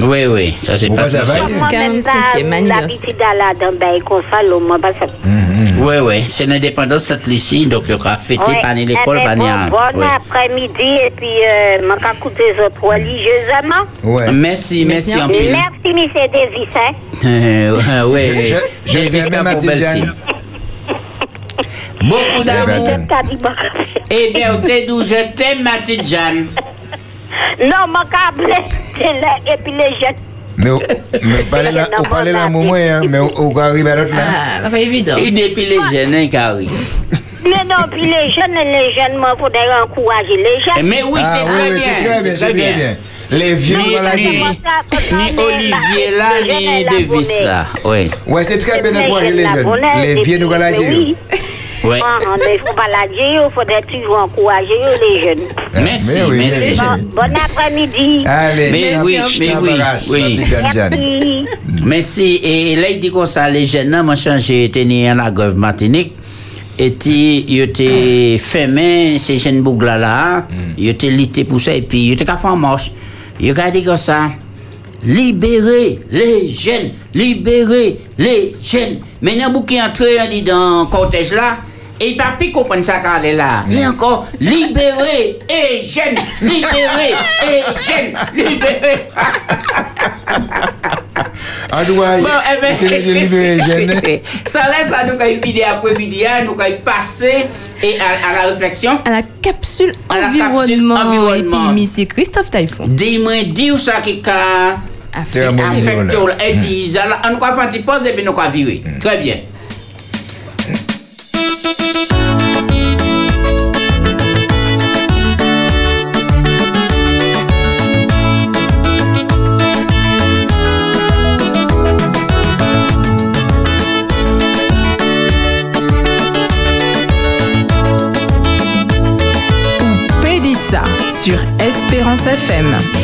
Oui, oui, ça c'est Pourquoi pas ça va Moi, hier même 45e ça, anniversaire. l'habitude d'aller dans ben, comme ça, là, moi, parce que. Oui, oui, c'est l'indépendance de ici, donc le cas fêté Ouais. par l'école, Eh par ben, bon, bon ouais. après-midi, et puis, euh, je vais écouter les autres religieusement. Ouais. Merci, merci en pile. Merci, monsieur Davis, hein. Euh, oui, Je-. Beaucoup d'amour. ben, Eh bien, t'es d'où je t'aime, ma petite Jeanne. Non, mon câble, c'est là, et puis les jeunes. Mais on parlait là, on parlait là, moment, hein, mais on arrive à l'autre là. Ah, c'est pas évident. Et depuis les jeunes, hein, Carrie. Mais non, puis les jeunes, les jeunes, moi, faudrait encourager les jeunes. Mais oui, Ah c'est oui, très oui, bien. c'est très bien, c'est très bien. Les vieux, Ni, voilà, ni, ni Olivier là, ni Davis là. Oui, Ouais, c'est très bien d'encourager les jeunes. Les vieux, nous voilà dire. Oui. oui. Ah, Il ne faut pas la dire, il faudrait toujours encourager les jeunes. Merci, Mais oui, merci. mais Bon, oui. bon après-midi. Allez, Mais je oui, je mais oui, oui. Merci. Merci. Et là, il dit comme ça, les jeunes, moi, changé, tenu à la Grève Martinique. Il était fermé, ces jeunes bougla là, il était lité pour ça, et puis, il était faire en marche. Il a dit comme ça, libérer les jeunes, libérer les jeunes. Maintenant, bouquin entré, dans le cortège là, et il pas pu comprendre ça quand elle est là. Et encore, libérer les jeunes, libérer les jeunes, libérer. En doigt, Bon, eh ben, ça laisse à nous quand il finit après-midi, hein, nous quand il et à, à la réflexion. À la capsule À la capsule environnement. environnement. Et puis, Monsieur Christophe Taïfon. Dis-moi, dis où ça qui a Affecté. Et on va faire un petit pause et puis nous va virer. Très bien. Pédissa sur Espérance FM.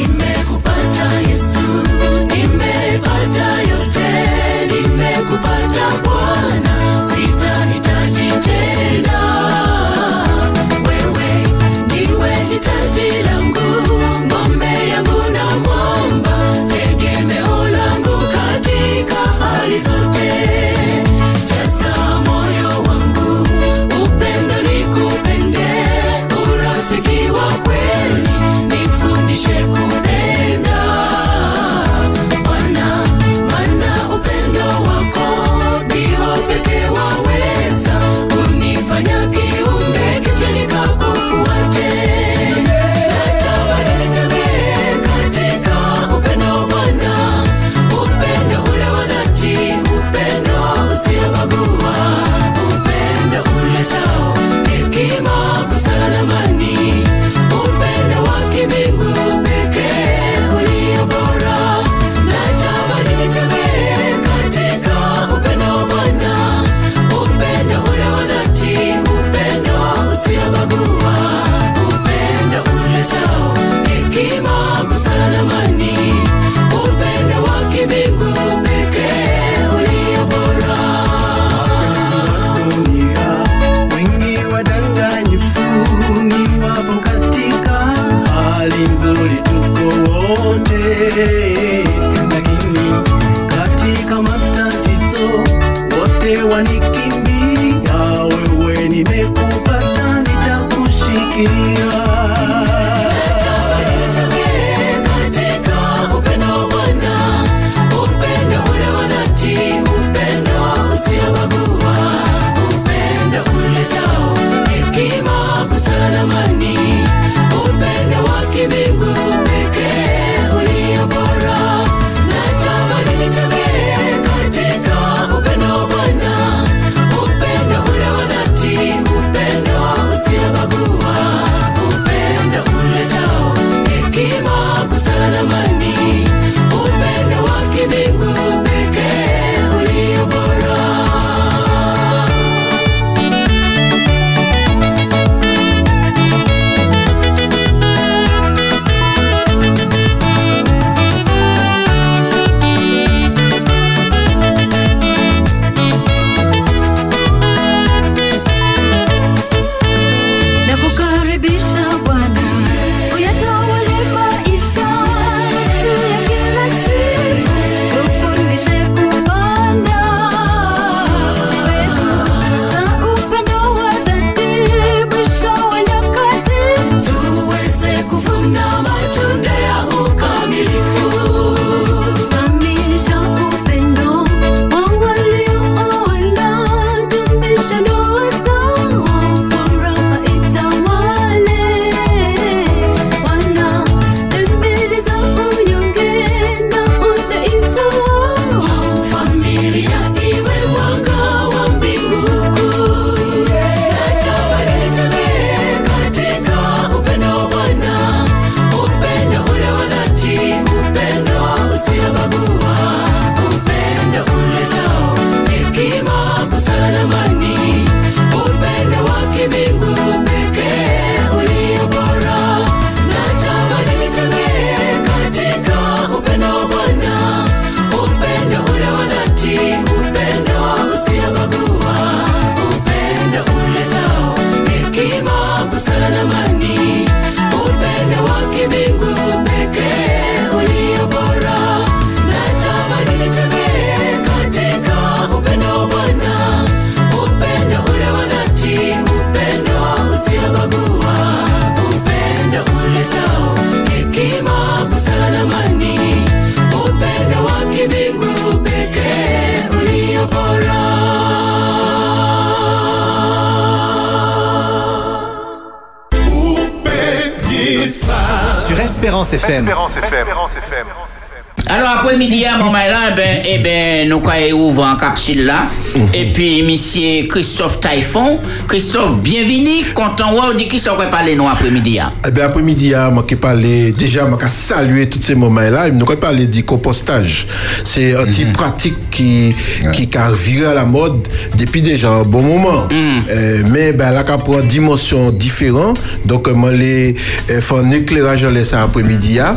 Là. Et puis monsieur Christophe Taïfon, Christophe, bienvenue. Content ouais, on dit qui ça va parler nous après-midi là. Eh bien, après-midi, hein, moi qui parler, déjà, moi qui saluer tous ces moments-là, nous qui parler du compostage. C'est un type pratique qui, qui a viré à la mode depuis déjà un bon moment. Euh, mais, ben, là, qui prend une dimension différente. Donc, euh, moi, les, euh, faire un éclairage en laissant après-midi, hein.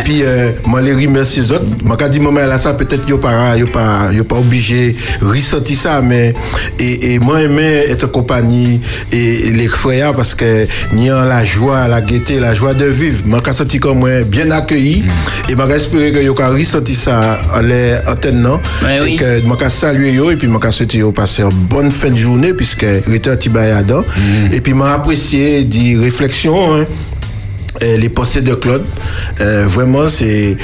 Et puis, euh, moi, les remercier les autres. Moi, qui dit moment là, ça, peut-être, yo pas, yo pas, yo pas obligé de ressentir ça, mais, et, et moi, aimé être en compagnie et, et les frères parce que, ni en la joie, la gaieté, la joie de vivre. Moi, qui senti comme moi, bien accueilli, et moi, espérer que yo pas ressenti ça en les antennes, non? Et que, moi, qui saluer yo, et puis, qui souhaiter yo passer une bonne fin de journée, puisque, était un petit bailladon. Et puis, moi, apprécié des réflexions, hein, euh, les pensées de Claude, euh, vraiment c'est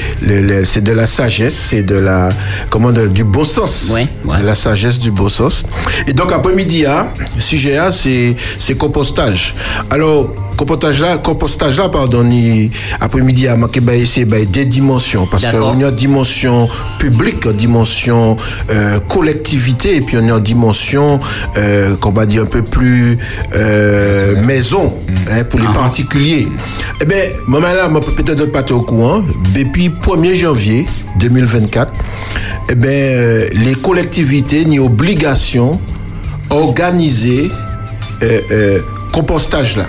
c'est de la sagesse, c'est de la comment du beau sens, de la sagesse du beau sens. Et donc après-midi, hein, sujet A, c'est c'est compostage. Alors compostage là, compostage là, pardon, ni- après-midi à manqué bah, c'est bah, des dimensions. Parce qu'on y a dimension publique, une dimension euh, collectivité et puis on a une dimension euh, qu'on va dire un peu plus euh, maison hein, pour les particuliers. Eh bien, moment là, moi, peut-être d'autres pas au courant, depuis 1er janvier 2024, eh bien, euh, les collectivités ni obligation organiser euh, euh, compostage là.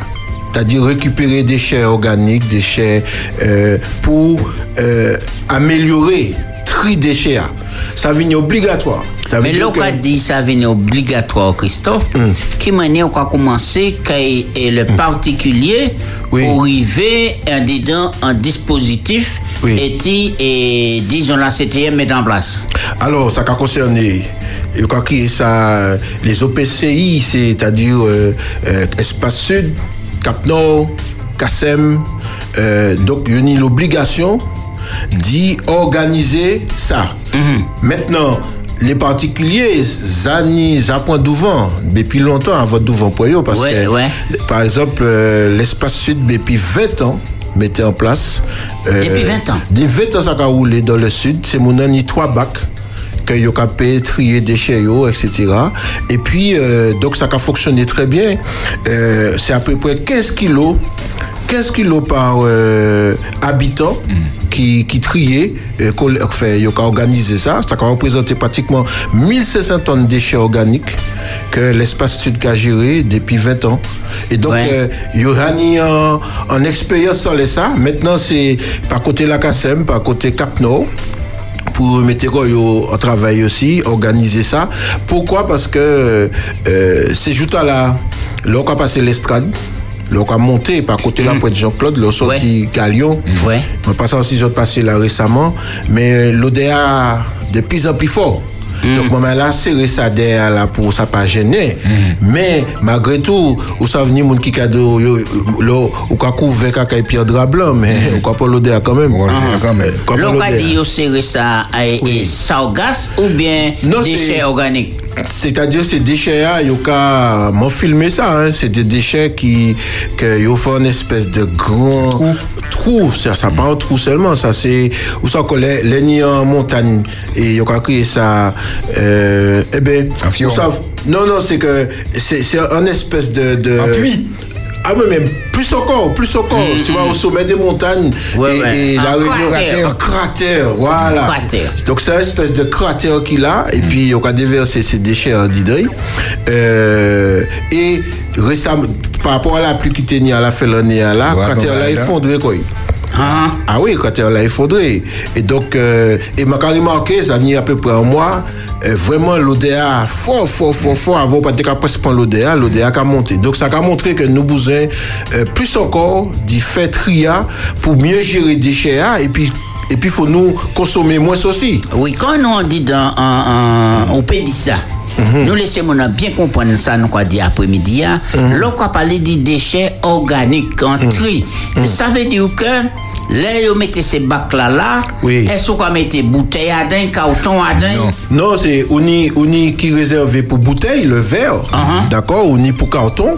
C'est-à-dire récupérer des déchets organiques, des déchets euh, pour euh, améliorer tri déchets. là. Ça vient obligatoire. Ça Mais que- a dit ça venait obligatoire, Christophe, qui manière on a commencé quand le particulier pour arriver en dedans un dispositif et, disons la CTM met en place. Alors, ça a concerné je crois que ça, les OPCI, c'est-à-dire euh, euh, Espace Sud, Cap Nord, CASEM, euh, donc il y a l'obligation d'y organiser ça. Maintenant, les particuliers, zani, zapon douvent, depuis longtemps avant douvent pour eux, parce Ouais, que, ouais. par exemple, euh, l'espace sud, depuis 20 ans, mettait en place. euh, Depuis 20 ans? Des 20 ans, ça a roulé dans le sud. C'est mon ani trois bacs que yo capé trier déchets etc. Et puis euh, donc ça a fonctionné très bien. Euh, c'est à peu près 15 kilos 15 kilos par euh, habitant qui, qui triait, euh, enfin, il a organisé ça. Ça a représenté pratiquement 1500 tonnes de déchets organiques que l'espace sud a géré depuis 20 ans. Et donc, euh, il y aura ni en, en expérience sur les ça. Maintenant, c'est par côté la CASEM, par côté Cap Nord pour mettre yo en travail aussi, organiser ça. Pourquoi? Parce que euh, c'est juste à la... Là, on a passé l'estrade. Là, on a monté par côté là, près de Jean-Claude, là, on sorti Galion. Ouais. On passe aussi, passé là récemment. Mais l'ODA, de plus en plus fort. Donc, moi, là, serré ça derrière là pour ça pas gêner. Mais, malgré tout, où ça venir, mon qui cadeau, yo, là, ou qu'a couvert caca et pierre drap blanc, mais on quoi pas l'ODA quand même. quand même. Quoi pas L'on a l'ODA. dit au serré ça et, et sargasse ou bien Non, déchets organiques? C'est-à-dire ces déchets-là, yo ka m'ont filmé ça, hein. c'est des déchets qui que yo fait une espèce de grand trou. Ça, ça pas un trou seulement, ça c'est où ça que les, les nids en montagne et yo ka créé ça. Euh, eh ben, ça- non non c'est que c'est c'est un espèce de de. Ah oui, mais plus encore, plus encore. Tu vois, au sommet des montagnes et, ouais. et la Un réunion cratère. un cratère, voilà. Un cratère. Donc c'est une espèce de cratère qu'il a, et puis on a déversé ses déchets en Didoy. Euh, et récemment, par rapport à la pluie qui tenait à la fin de l'année, là, le cratère là effondré quoi. Ah oui, le cratère là effondré. Et donc, euh, et m'a remarqué, ça n'y a à peu près un mois, euh, vraiment l'ODA fort, fort, fort, fort, avant pas de presque l'ODA, l'ODA a monté. Donc ça a montré que nous besoin euh, plus encore d'y faire tria pour mieux gérer les déchets là, et puis et puis faut nous consommer moins aussi. Oui, quand nous on dit dans en, en, on peut dire ça. Nous laissons bien comprendre ça, nous quoi dit après-midi. hein. Là, on parler des déchets organiques en tri. Ça veut dire que là, vous mettez ces bacs-là, là, est-ce qu'on mettez bouteille à dingue, carton à dingue? Non, c'est on y, qui réservé pour bouteille, le verre, d'accord, on y pour carton,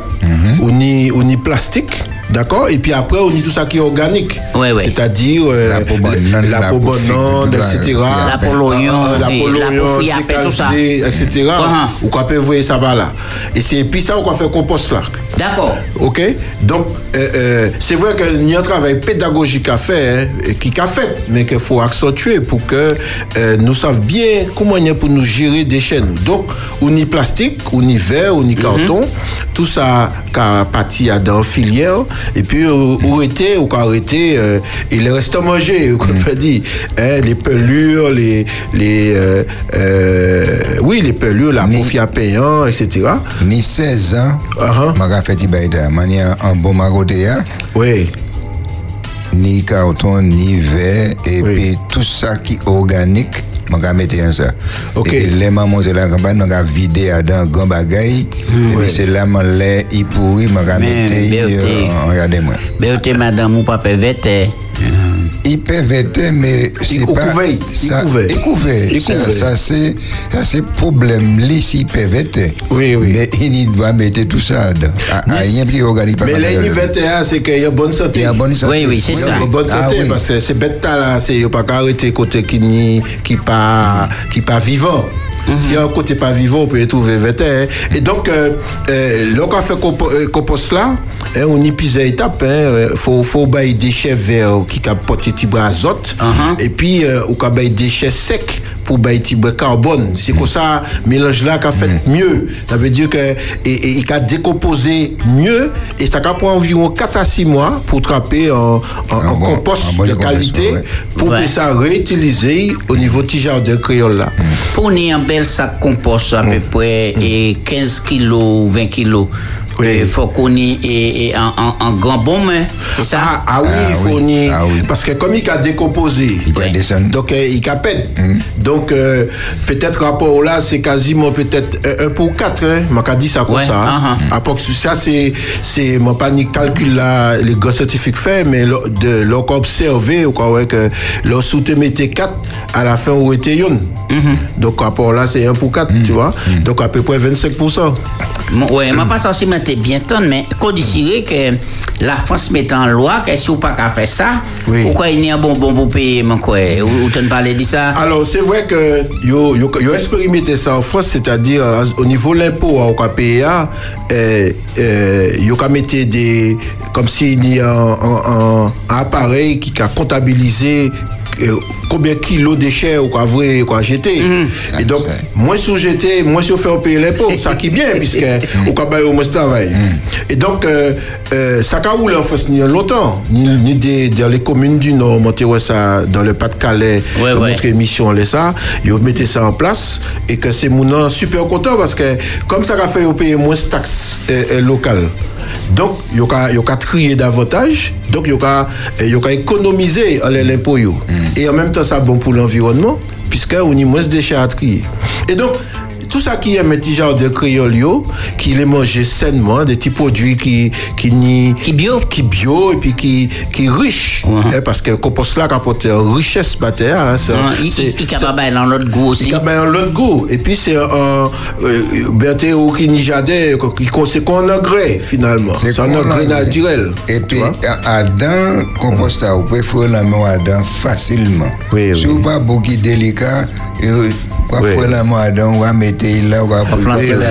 on y, on y plastique, D'accord? Et puis après, on dit tout ça qui est organique. Ouais, ouais. C'est-à-dire euh, La peau bonne, la, peau etc. La peau l'oignon, la peau la peau l'oignon, friapée, tout ça. etc. Uh-huh. Ou qu'on peut voir ça va là. Et c'est puis ça qu'on fait compost là. D'accord. OK? Donc, euh, euh, c'est vrai qu'il y a un travail pédagogique à faire, hein, et qui a fait, mais qu'il faut accentuer pour que euh, nous savions bien comment il y a pour nous gérer des chaînes. Donc, on y plastique, on y verre, on y carton, tout ça qui a parti à dans filière, et puis on on était, ou arrêté, euh, il reste à manger, comme on dit, hein, les pelures, les, les euh, euh, oui, les pelures, la Mais- confia payant, etc. Ni 16 ans, Uh-huh. m'a fait un bon magotéa, Oui. ni carton, ni verre, et Oui. puis tout ça qui est organique, m'a mettre en ça. Ok. Et puis les mamans de la campagne, m'a vidé à dans grand bagaille, et Oui. puis c'est là, m'a l'air, il pourri, m'a Mais, mettre, Berthe. euh, regardez-moi. Béoté, madame, ou papa vete. Il mais c'est pas couvert, il ça. couvert. Il couvert. Il Ça, c'est ça c'est problème. Lui, s'il peut vêter. Oui, oui. Mais il doit mettre tout ça. Rien qui organique pas. Mais 21, c'est qu'il y a bonne santé. Il y a bonne santé. Oui, oui, c'est Il y ça. a bonne Ah, santé oui. parce que c'est bête là, c'est pas qu'à arrêter côté qui ni qui pas qui pas vivant. Si un côté pas vivant, on peut y trouver 21. Et donc, euh, euh, lorsqu'on fait euh, compost là, hein, on y pise étape. Il hein, faut, faut bailler des déchets verts qui captent petit bras azote. Mhm. Et puis, euh, on bailler des déchets secs pour bras carbone. C'est comme ça, mélange là qu'a fait mieux. Ça veut dire que et, il a décomposé mieux et ça prend environ 4 à 6 mois pour trapper en, en, Un en bon- compost bon de qualité ouais. pour Ouais. que ça réutiliser au niveau petit jardin créole là. Pour nous, un bel sac compost à peu près et 15 kilos, 20 kilos. Oui. Il faut qu'on y ait un, grand bon main, c'est ça? Ah, ah oui, Ah il faut oui, ni- ah oui. Parce que comme il a décomposé, Il peut descendre. donc euh, il a peine. Donc euh, peut-être rapport là, c'est quasiment peut-être euh, un pour quatre. Hein. M'a dit ça comme Ouais, ça. hein. ah, ah. Après, ça c'est c'est mon pas ni calcul là les gars scientifiques fait, mais lo- de ou quoi ouais que leur sous mettez 4 à la fin on était yon. Donc rapport là c'est 1 pour 4, tu vois. Donc à peu près 25 Mon- Ouais, moi pas aussi mettre bien temps, mais qu'on déciderait que la France met en loi que si ou pas qu'à faire ça, Oui. pourquoi il y a un bonbon pour payer, mon quoi Ou tu ne parler de ça? Alors, c'est vrai que yo, yo, yo expérimenté ça en France, c'est-à-dire euh, au niveau de l'impôt au KPA, euh, euh, yo ka mette des comme s'il y a un, un- un appareil qui a comptabilisé combien de kilos de déchets ou quoi vrai quoi jeter. Et donc moins sur jeter moins sur faire payer l'impôt ça qui est bien puisque au cas au moins travail et donc euh, euh, ça a roulé en France ni longtemps. Ni, ni des, dans les communes du Nord monter ouais, ça dans le Pas-de-Calais Ouais, ouais. notre émission les ça. Ils mettaient ça en place et que c'est mon super content parce que comme ça a fait ils payer moins de taxes euh, euh, locales donc il y a trier davantage donc il y a économiser en l'impôt yo. et en même temps ça bon pour l'environnement puisque on y moins de déchets à trier et donc tout ça qui est un petit genre de créole yo, qui les mange sainement, des petits produits qui qui ni Qui bio. qui bio et puis qui qui riche Ouais. hein, parce que le compost là apporte une richesse hein, c'est- Il c'est- il- il c'est- capable d'aller dans l'autre goût aussi. il y a ben l'autre goût. Et puis c'est un euh, berté ou qui ni jardin, qui c'est qu'on engrais finalement. C'est un engrais naturel. Et puis, à- à dans compost, vous pouvez faire la main à facilement. Oui, Si vous pas beaucoup délicat, euh, vous Oui. pouvez faire la main à va mettre là, vous va planter là.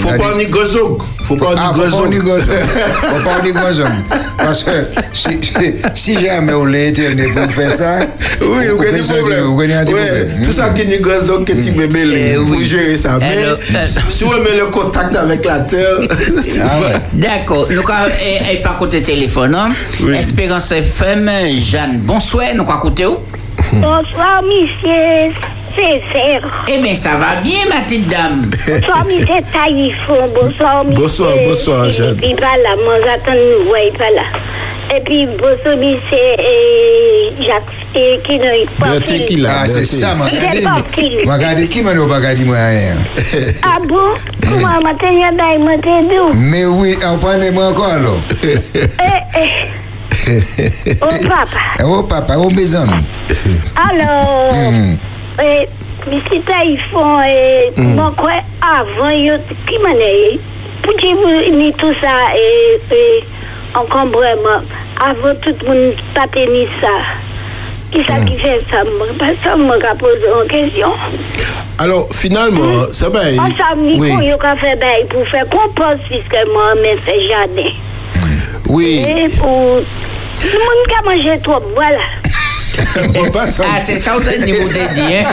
Faut pas ni gozog. Faut pas Ah, ni faut pas gozog. Faut pas ni gozog. Parce que si, si, si jamais vous l'avez été pour faire ça, Oui, vous avez des problèmes. Vous avez des problèmes. Tout ça qui ni gozog, que tu bébé, Eh vous gérez ça. Mais euh, si vous mettez le contact avec la terre, Ah. D'accord. Nous avons et, et par côté téléphone, hein. Oui. Espérance FM, Jeanne, bonsoir, nous avons écouté où? Bonsoir, monsieur Césaire. Eh bien, ça va bien, ma petite dame. Bonsoir, monsieur Taïfon. Bonsoir, monsieur. Bonsoir, bonsoir, Jeanne. Et puis, pas là, moi, j'attends nous voyez pas là. Et puis, bonsoir, monsieur et Jacques. Et qui n'a pas Berté qui fait. là. Ah, c'est ça. Magadi, qui m'a dit moi, rien? Ah bon? Comment m'a d'ailleurs, m'a tenu? Mais oui, on prend même moi encore, là. Eh, eh. Oh, papa. Oh, papa, oh, mes amis. Alors, Hmm. Taïfon, eh, moi, quoi, avant, yo, pour dire, vous, ni tout ça, et, et, encore vraiment, avant tout le monde pas tenir ça. Qui ça qui fait ça? Moi, Parce que moi, je pose question. Alors, finalement, ça va. On s'en mis Oui, pour yo ka bail pour faire compost puisque moi, mais fait jardin. oui. Et pour. Tout le monde qui a mangé trop, voilà. Ah, c'est ça, vous avez dit, vous avez dit, hein?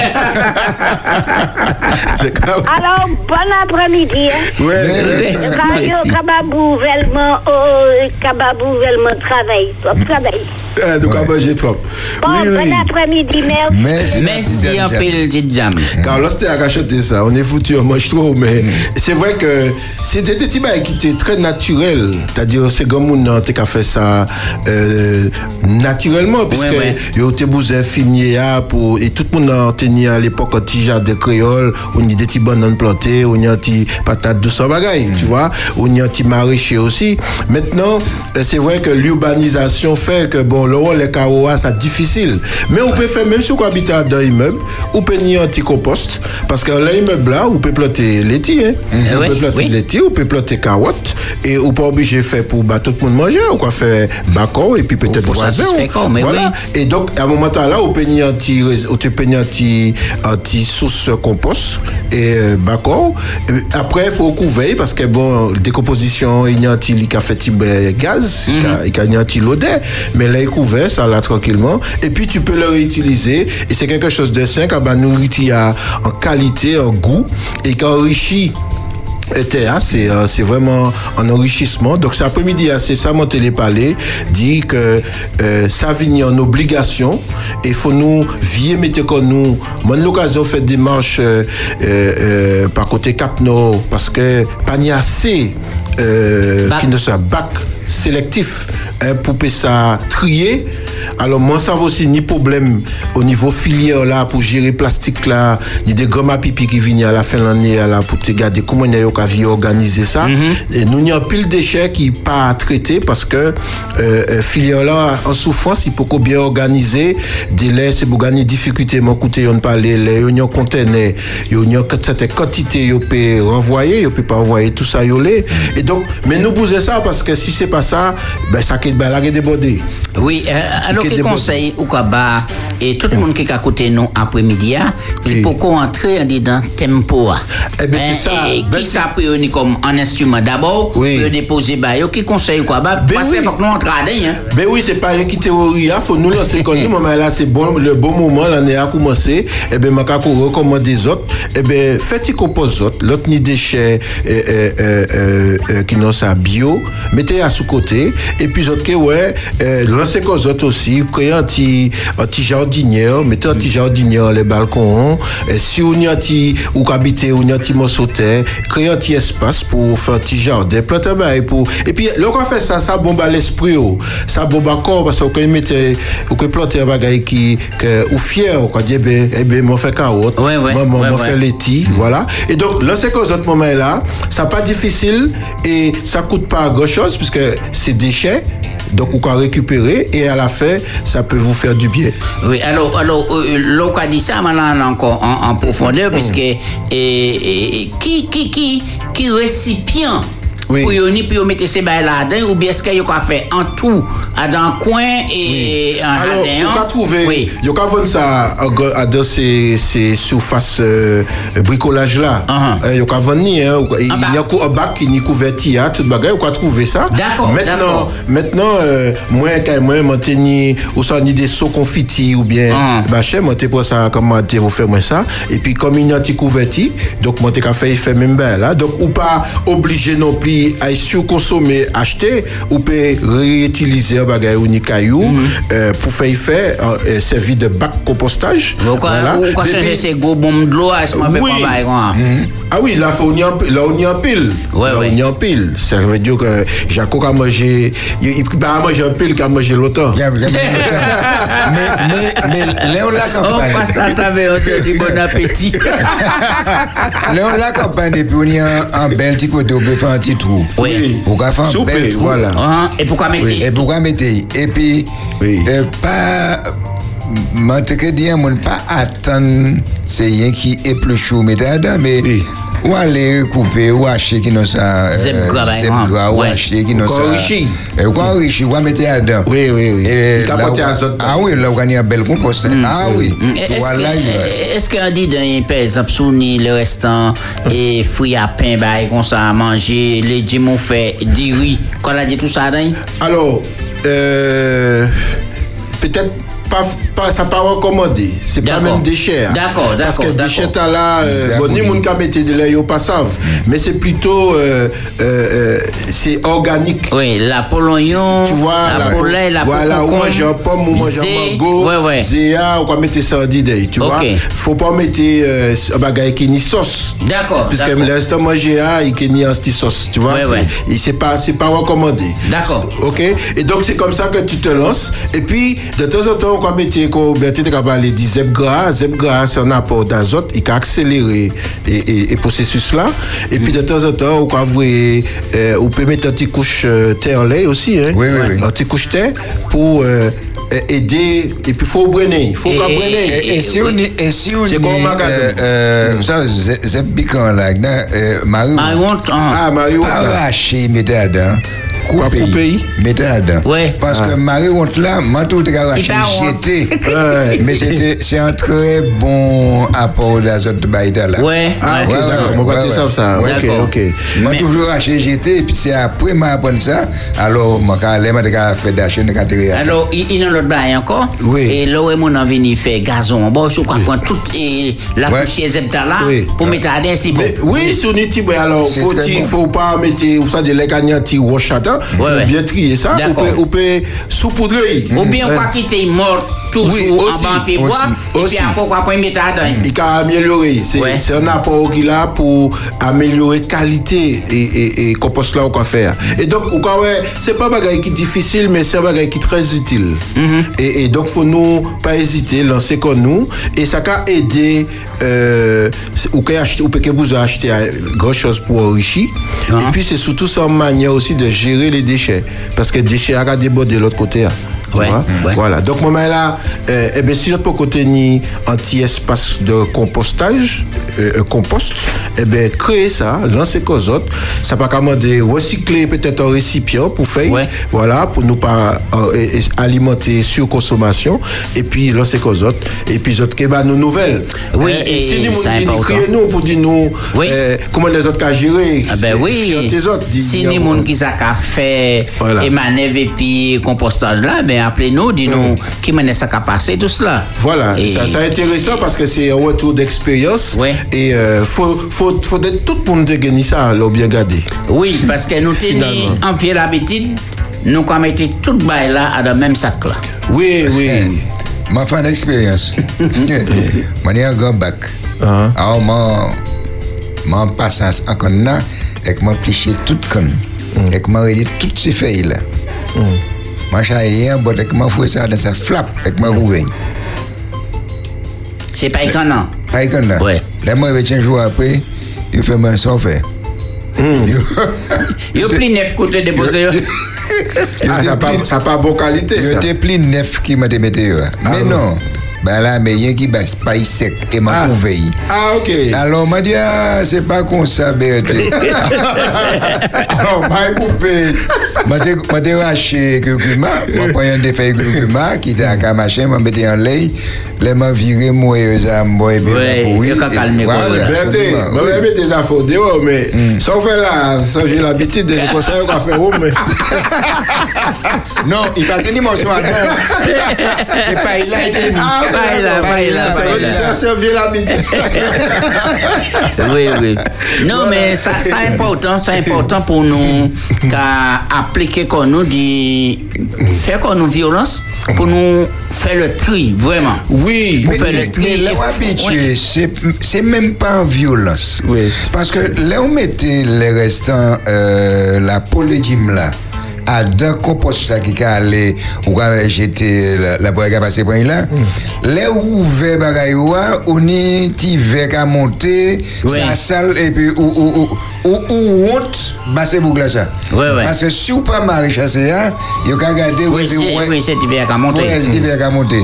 Alors, bon après-midi. Hein? Ouais, Radio Kababou, vraiment, oh, Kababou, vraiment, travail. Trop Eh, Donc, on manger trop. Bon, bon après-midi, merci. Merci en pile, petite dame. Carlos t'es à chanter ça. On est foutu, on mange trop, mais c'est vrai que c'est des des petits bails qui étaient très naturels. C'est-à-dire, c'est comme on qu'à fait ça euh, naturellement, puisque ouais. yo te bousé infirmier là pour et tout le monde a tenu à l'époque un petit jardin créole, on y a des petits bananes plantées, on y a des patates douces en bagaille, tu vois, on y a un petit maraîcher aussi. Maintenant, euh, c'est vrai que l'urbanisation fait que bon, le rôle les carreaux c'est difficile, mais on peut faire même si on habite dans un immeuble, on peut nier un petit compost parce que l'immeuble là, on peut planter laitier, hein. on oui, peut planter oui. laitier, on peut planter carottes et on pas obligé de faire pour bah, tout le monde manger, on peut faire bacon et puis peut-être pour voisin. voilà. Et donc, à un moment là, on peut un petit, un petit, petit sauce compost et euh, bacon. Après, il faut couvrir parce que bon, décomposition, il y a un petit gaz, il y a- il y a un petit l'odeur, mais là, il couvert, ça là tranquillement. Et puis, tu peux le réutiliser et c'est quelque chose de sain, bah, nourriture a en qualité, en goût et qui enrichit c'est euh, c'est vraiment un enrichissement. Donc cet après-midi, hein, c'est ça mon télépalais dit que euh, ça vient en obligation et faut nous vier mettre comme nous. Moi, l'occasion fait des marches euh, par côté Cap Nord parce que pas assez qui ne soit bac sélectif hein, pour que ça trier. Alors moi ça va aussi ni problème au niveau filière là pour gérer plastique là, ni des gommes à pipi qui viennent à la fin de l'année là pour te garder comment on a organiser ça. Et nous il y a pile déchets qui pas à traiter parce que euh, euh, filière là en souffrance il faut bien organiser des laits c'est pour gagner difficulté mon côté on parle les on conteneur il y a cette quantité yo peut renvoyer yo peut pas envoyer tout ça les. et donc mais nous bouger ça parce que si c'est pas ça ben ça qui ben, la débordé Oui, euh, alors déborde. conseil ou quoi bah et tout le monde qui est à côté de nous après-midi hein, qui peut entrer en dedans tempo ah. Eh ben, c'est ça. et Ben, qui ça peut ni comme un instrument d'abord Oui. déposer bah qui conseille ou quoi bah Ben parce qu'il oui. faut que nous entre dedans hein. Ben oui, c'est pas qui théorie, il faut nous lancer comme nous, mais là c'est bon, le bon moment, l'année a commencé, et ben ma kako recommande des autres, et ben faites compose autres, l'autre ni déchets euh, euh, euh, euh, euh, qui n'ont ça bio, mettez à sous côté, et puis autres que ouais, euh, lancez comme autres aussi, créez un petit un petit jardinière, mettez un petit jardinière les balcons, et si on y a un petit ou habiter ou y a un petit morceau créez un petit espace pour faire un petit jardin, planter et pour et puis le qu'on fait ça, ça bombe à l'esprit, oh. ça bombe à corps parce qu'on peut mettre, on peut planter un bagage qui que ou fier, on peut dire ben eh ben mon fait carotte, Ouais, ouais, ouais. fait laiti, voilà. Et donc c'est qu'aux autres moments là, ça pas difficile et ça coûte pas grand chose puisque c'est déchets. Donc, on peut récupérer et à la fin, ça peut vous faire du bien. Oui, alors, alors euh, l'on a dit ça maintenant encore en, en Mm. profondeur, puisque et, et- qui, qui, qui, qui récipient Oui. pour yon ni pour yon mettre ces bails là-dedans, ou bien est-ce qu'il y a fait en tout, à dans un coin et en Alors, jardin, on hein? peut trouver, Oui. il y a vendre ça à- dans ces, ces surfaces euh, bricolage là. Uh-huh. Il y a vendre ni, hein, il y a un bac qui n'y couverti, hein, tout bagage, on peut trouver ça. D'accord, Maintenant, maintenant, euh, moi, quand moi, maintenir, ou ça, ni des sauts confiti, ou bien, Ah. bah, chez moi, pour ça, comment t'es, vous faites moi ça. Et puis, comme il y a un petit couverti, donc, moi, t'es qu'à faire, il fait même bien, là. Donc, ou pas obligé non plus à consommer, acheter, ou peut réutiliser un bagage ou ni caillou, Mhm. euh, pour faire, fait, euh, servir de bac compostage. Ou quoi, ou Depuis- changer ces gros bombes de l'eau, à ce moment Oui. pas bail, quoi. ah oui, là, on y en pile. Là, on y en pile. Ouais, là, ouais. on y en pile. Ça veut dire que Jaco a mangé, il peut pas manger un pile qu'a mangé longtemps. Mais, mais, mais, Léon la On campagne. passe à travers, on te dit bon appétit. Léon la campagne, et puis on y a un, un bel petit côté, on peut faire un petit Oui. Pourquoi faire un Souper, bel trou voilà. Hein, Et pourquoi mettre Et pourquoi mettre Et puis, Oui. euh, pas. Dire, mon pas attendre, c'est rien qui est plus chaud, mais t'as mais Oui. Ou aller couper, ou acheter qui nous ça. Gras, Zep exemple. gras, ou Ouais. acheter qui nous Ou ça. ou enrichi, ou mettre dedans. Oui, oui, oui. Et ou- azote. Ah oui, là, on a un bel compost. Ah oui. Est-ce que, est-ce qu'on dit, par exemple, sous ni le restant et fruits à pain, bah, qu'on ça à manger, les on fait du riz, qu'on a dit tout ça, Alors, euh, peut-être pas, pas, ça pas recommandé. C'est pas D'accord. même déchet. hein. D'accord, Parce que d'accord, déchet d'accord. là, euh, bon, ni moun ka mette de l'ail au pas savent. Mais c'est plutôt, euh, euh, euh, c'est organique. Oui, la polognon, Tu vois, la polay, la voilà, ou concombre, manger un pomme, ou manger zé, un mango, Ouais, ouais. zéa, ou quoi mettre ça en d'idée, tu vois. Ok. Faut pas mettre euh, un bagage qui ni sauce. D'accord, Puisque d'accord. l'instant manger ah, il n'y a pas sauce, tu vois. Ouais, c'est- ouais. Et c'est pas, c'est pas recommandé. D'accord. Ok. Et donc c'est comme ça que tu te lances. Et puis de temps en temps, on va mettre qu'on Bertie du zep gras. C'est un apport d'azote. Il peut accélérer et, processus là. Et puis de temps en temps, on peut mettre un petit couche euh, en lait aussi. Hein? Oui, oui, oui. Un petit couche thé pour euh, aider. Et puis il faut brainer. Il faut qu'on et- si on est, et si on C'est est, comme euh, ça, c'est piquant là, euh, Marie, hein. Ah, Mario. pas arracher, mettez dedans, Couper, couper? mettez dedans. Ouais. Parce que Marie honte là, manteau te arraché, jeté. Mais c'était, c'est un très bon apport d'azote baïda là. Ouais, Ah, ok, ouais. d'accord. Mon côté, ça, ça. Ouais, Ok, ok. Moi toujours acheté jeté et puis c'est après m'a appris ça alors moi quand les m'a fait d'acheter de catégorie Alors, il y a l'autre bail encore? Oui. Et là où mon envie faire gazon, bon, je crois prendre toute la poussière zepta là Oui. pour mettre à des si bon. Mais oui, petit, ben alors, C'est faut, pas mettre, vous savez, les gagnants, petit wash ouais. bien trier ça, on peut saupoudrer. Ou bien quitter mort toujours Oui, pied bois, et puis après quoi mettre dedans. Il peut améliorer. C'est Ouais. un apport qu'il a pour améliorer qualité et, et, et compost là, on peut faire. Et donc, ouais, c'est pas un bagage qui est difficile, mais c'est un bagage qui est très utile. et, et donc, faut nous pas hésiter, lancer comme nous. Et ça peut aider, euh, ou acheter, ou que vous acheter grand chose pour enrichir. Ah. Et puis, c'est surtout une manière aussi de gérer les déchets. Parce que les déchets, à déborder de l'autre côté. Ouais, ouais. Voilà. Donc, moment là, euh, eh bien, si je peux contenir un petit espace de compostage, euh, euh, compost, eh bien, créer ça, lancer qu'aux autres. Ça va commander, recycler peut-être un récipient pour faire. Ouais. Voilà, pour nous pas euh, et- et alimenter sur consommation. Et puis, lancer qu'aux autres. Et puis, autres, bah, nos nouvelles. Oui, Eh, et si nous, nous, nous pour dire nous, Oui. euh, comment les autres qu'à gérer. Ah ben oui, autres. si gens qui ça qu'a fait Voilà. et manève et puis compostage là, ben appelez-nous, dis-nous qui mène ça qu'a passé tout cela. Voilà, Et- ça, c'est intéressant parce que c'est un retour d'expérience. Ouais. Et euh, faut, faut, faut être tout monde de gagner ça, alors bien garder. Oui, parce que nous tenons en vieille l'habitude, nous mettre tout bail là à le même sac là. Oui, oui. Ma fin d'expérience. Moi, j'ai un grand bac. Ah. Alors, moi, moi, passe en conne là, et que moi, pliché toute conne. Et que moi, réduit toutes ces feuilles là. Moi, j'ai rien, bon, et que moi, fouet ça dans sa flap, et que moi, rouvre. C'est pas étonnant. Pas conne là. Ouais. Là, moi, un jour après, il fait mon sort faire. Il y a plus neuf côtés déposés. Ah, ça n'a pas, ça a pas bonne qualité, Il était plus neuf qui m'a démetté. Mais non. Ben là, mais rien qui baisse pas sec et m'a trouvé. Ah, ok. Alors, m'a dit, ah, c'est pas comme ça, Berthe. Alors, m'a coupé. M'a m'a déraché le curcuma. M'a pris un défait curcuma qui était à la machin, m'a mis en l'ail. Là, m'a viré, moi, ça m'a Ouais, il a qu'à calmer, quoi, voilà. Berthe, moi, je mets des infos dehors, mais ça on fait là, ça j'ai l'habitude de les conseiller qu'on fait où, mais. Non, il va tenir mon soin. C'est pas il a été mis. Ah, Ça veut oui, oui. Non, mais ça, c'est important, c'est important pour nous qu'à appliquer qu'on nous dit, faire qu'on nous violence, pour nous faire le tri, vraiment. Oui. Pour Mais, faire mais, le tri. mais là, habitué, c'est c'est même pas en violence. Oui. Parce que là, on mettait les restants, euh, la polégime là, à d'un compost là qui a allé, ou jeté la, boîte qui a passé point là, là où ouvert bagaille on y ti verre à monter, Oui. ça sale, et puis ou ou ou ou ou honte, c'est pour ça. Ouais, ouais. Parce que si ou pas maraîcher, il y a garder, Oui, c'est oui, qui monté. Ouais, c'est l'hiver qui a monté.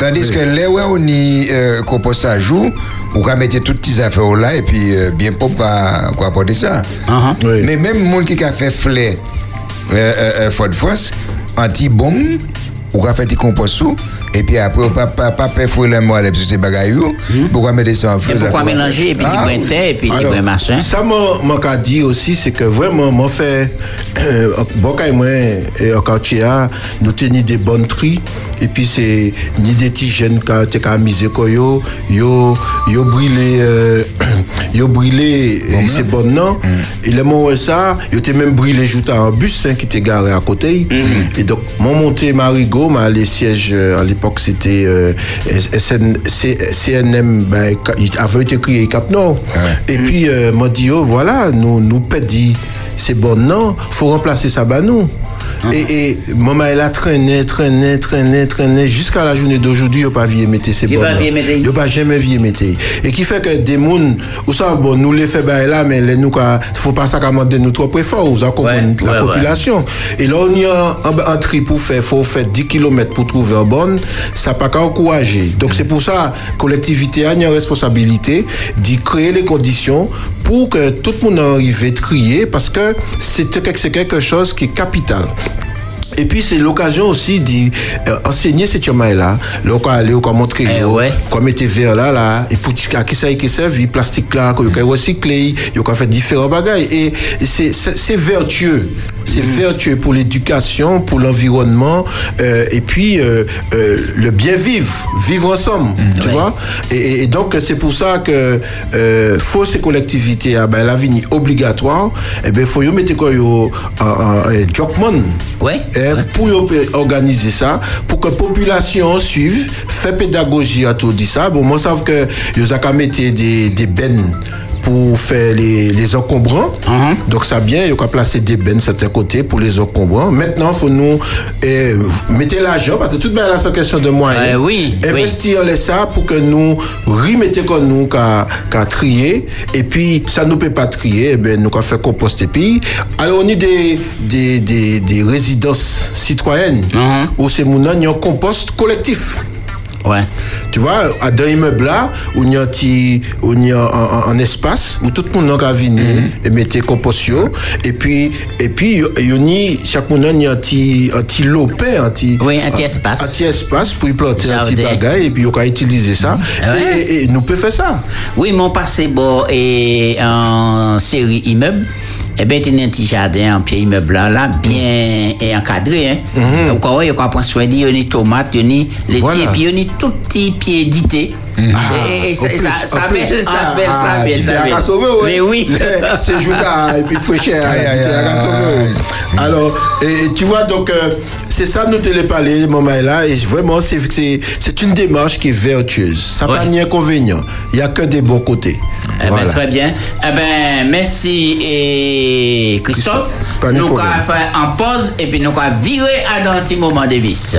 Tandis que là où on y euh, compostage ou on va mettre toutes les affaires là et puis euh, bien à quoi apporter ça. Uh-huh. Mais même monde qui a fait flé Fort France anti bombe ou va faire des compost sous et puis après on pas pas pas perforer les moelle parce que c'est bagaille pourquoi mettre ça en Hmm. Flou pourquoi mélanger et puis tu Ah, terre et puis tu machin Ça, moi, qu'a dit aussi, c'est que vraiment, moi, fait, euh, bon, quand moi, et au quartier, nous tenons des bonnes tris, et puis c'est ni des petits jeunes qui ont quoi, yo, yo, yo brûlé, euh, yo brûlé, c'est bon, non? Et le moment ça, yo t'es même brûlé, juste un bus, hein, qui était garé à côté. Et donc, mon monté Marigot, m'a les sièges, euh, à l'époque, c'était, euh, CNM, ben, il avait été créé Cap Nord. Et puis, euh, m'a dit, oh, voilà, nous, nous pédit, c'est bon, non, faut remplacer ça, bah, nous. Et, et maman, elle a traîné, traîné, traîné, traîné, jusqu'à la journée d'aujourd'hui, il n'a pas vu mettre ces Il bonnes. pas vu mettre. Il n'a pas jamais vu mettre. Et qui fait que des gens, ou ça, bon, nous les ben là, mais les nous, il faut pas ça commander nous trop fort, vous comprenez, la ouais, ouais. population. Et là, on y a un, un tri pour faire, faut faire 10 km pour trouver un bon, ça pas qu'à encourager. Donc c'est pour ça, collectivité a une responsabilité d'y créer les conditions pour que tout le monde arrive à trier, parce que c'est quelque chose qui est capital. Et puis c'est l'occasion aussi d'enseigner cette chemin-là. Là, on va aller, on montrer, Eh on ouais. va mettre verre là, là, et pour à qui ça qui servi, plastique là, qu'on va recycler, on va faire différents bagages. Et c'est vertueux. C'est vertueux pour l'éducation, pour l'environnement, euh, et puis euh, euh, le bien vivre, vivre ensemble, tu vois? Et, donc c'est pour ça que faut ces collectivités, ah ben la vie obligatoire. Et ben faut y mettre quoi yo un jobman. Ouais. Eh, pour yo pe- organiser ça, pour que la population suive, fait pédagogie à tout dit ça. Bon, moi, savent que qu'à mettre des, des bennes pour faire les, les encombrants. Donc, ça bien, il y a placer des bennes de certains côtés pour les encombrants. Maintenant, il faut nous eh, mettre l'argent, parce que tout bien là, c'est question de moyens. Euh, oui, oui. Investir les ça pour que nous remettons comme nous qu'à trier. Et puis, ça nous peut pas trier, eh ben, nous qu'à faire compost. Et puis, alors, on a des, des, des, des résidences citoyennes où c'est mon un compost collectif. Ouais. Tu vois, à dans immeuble là, où il y a un petit, où il y a un, un- un espace où tout le monde a venir et mettre compost yo. et puis et puis il y a chaque monde a un petit un petit lopin, un petit Oui, un petit espace. un petit espace pour y planter un petit bagage et puis on peut utiliser ça. Ouais. Et, et- et nous peut faire ça. Oui, mon passé bon et en série immeuble. Eh bien, il y a un petit jardin en pied immeuble là, bien et encadré. Hein. Donc, ouais, il y a prendre soin de des tomates, laitiers, Voilà. puis il y a tout petits pieds d'été. et, et ça, belle, ça belle, ça belle. Mais oui. c'est à, et puis aïe. Alors, et, tu vois, donc, euh, c'est ça nous téléparler, moment là, et vraiment, c'est, une démarche qui est vertueuse. Ça n'a Ouais. pas ni inconvénient. Il n'y a que des bons côtés. Eh ben, très bien. Eh ben, merci et Christophe. Nous allons faire en pause et puis nous allons virer à un petit moment de vis.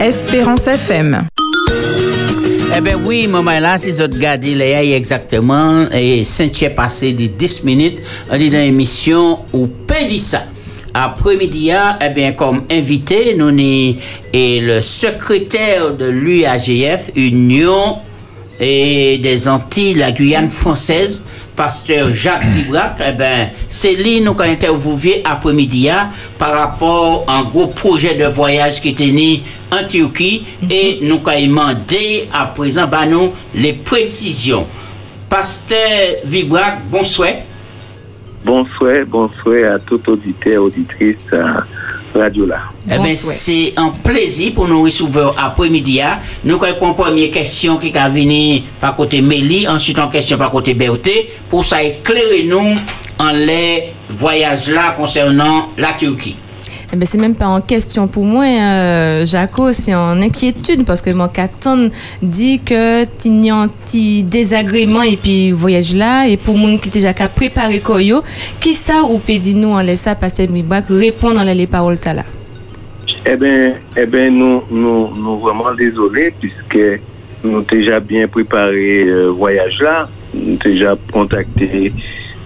Espérance FM. Eh ben oui, maman là, si vous regardez les exactement, et Saint-Thierry passé de 10 minutes, on est dans l'émission où Pédissa. Après-midi, eh bien, comme invité, nous et le secrétaire de l'UAGF, Union et des Antilles, la Guyane française, pasteur Jacques Librac, eh ben, c'est lui nous avons interviewé après-midi hein, par rapport à un gros projet de voyage qui était né en Turquie et nous avons demandé à présent bah, nous les précisions. Pasteur Vibrac, bonsoir. Bonsoir, bonsoir à tout auditeur, auditrice à Radio là. Eh ben, c'est un plaisir pour nous recevoir après-midi. hein. Nous répondons première question qui est venue par côté Mélie, ensuite en question par côté Berté, pour ça éclairer nous en les voyages là concernant la Turquie. Eh ben, c'est même pas en question pour moi, euh, Jaco, c'est en inquiétude parce que mon caton dit que il y a un petit désagrément et puis voyage là et pour moun qui déjà qu'à préparer koyo, qui ça ou dire nous en laisse ça pasteur Mibrak répondre en les paroles là? Eh bien, eh ben, nous, nous, nous vraiment désolés puisque nous avons déjà bien préparé le voyage là. Nous avons déjà contacté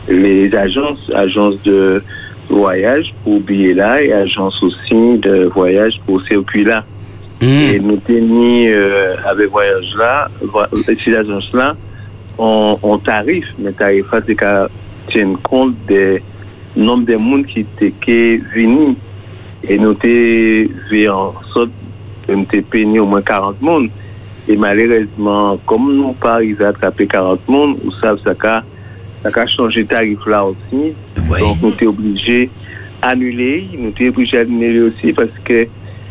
les agences, agences de voyage pour billets là et agences aussi de voyage pour circuit là. Et nous tenons euh, avec voyage là, ces agences là, en, en tarif, mais tarif là, c'est qu'à tiennent compte des nombre de monde qui étaient venus et nous avons en sorte de nous payé au moins 40 monde. Et malheureusement, comme nous pas arrivé à attraper 40 monde, vous savez, ça a, ça a changé tarif là aussi. Donc, nous sommes obligés d'annuler. Nous sommes obligés d'annuler aussi parce que,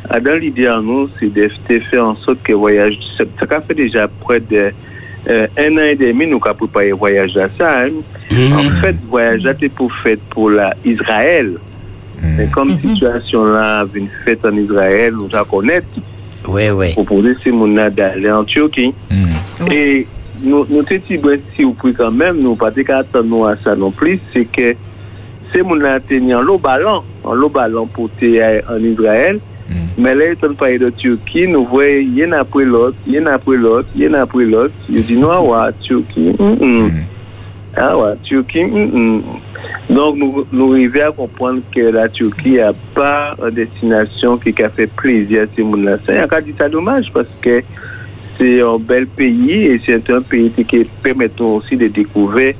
ah, dans l'idée, en nous, c'est de faire en sorte que le voyage, ça, ça a fait déjà près de euh, un an et demi, nous avons préparé le voyage à ça. hein. En fait, le voyage là, c'est pour faire pour la Israël. Mais comme situation là une fête en Israël, nous la connaître. Oui, oui. Proposer ces gens d'aller en Turquie. Et nous, nous si vous pouvez quand même, nous pas attendre à ça non plus, c'est que ces gens-là tenaient ballon, en l'eau ballon pour en Israël. Mais là, ils sont parlé de Turquie, nous voyons, il y en a après l'autre, il y en a après l'autre, il y en a après l'autre. Ils disent, non, ouais, Turquie. Ah ouais, Turquie. Donc, nous, arrivons à comprendre que la Turquie n'a pas une destination qui a fait plaisir à ces gens-là. C'est cas dit ça dommage parce que c'est un bel pays et c'est un pays qui permet aussi de découvrir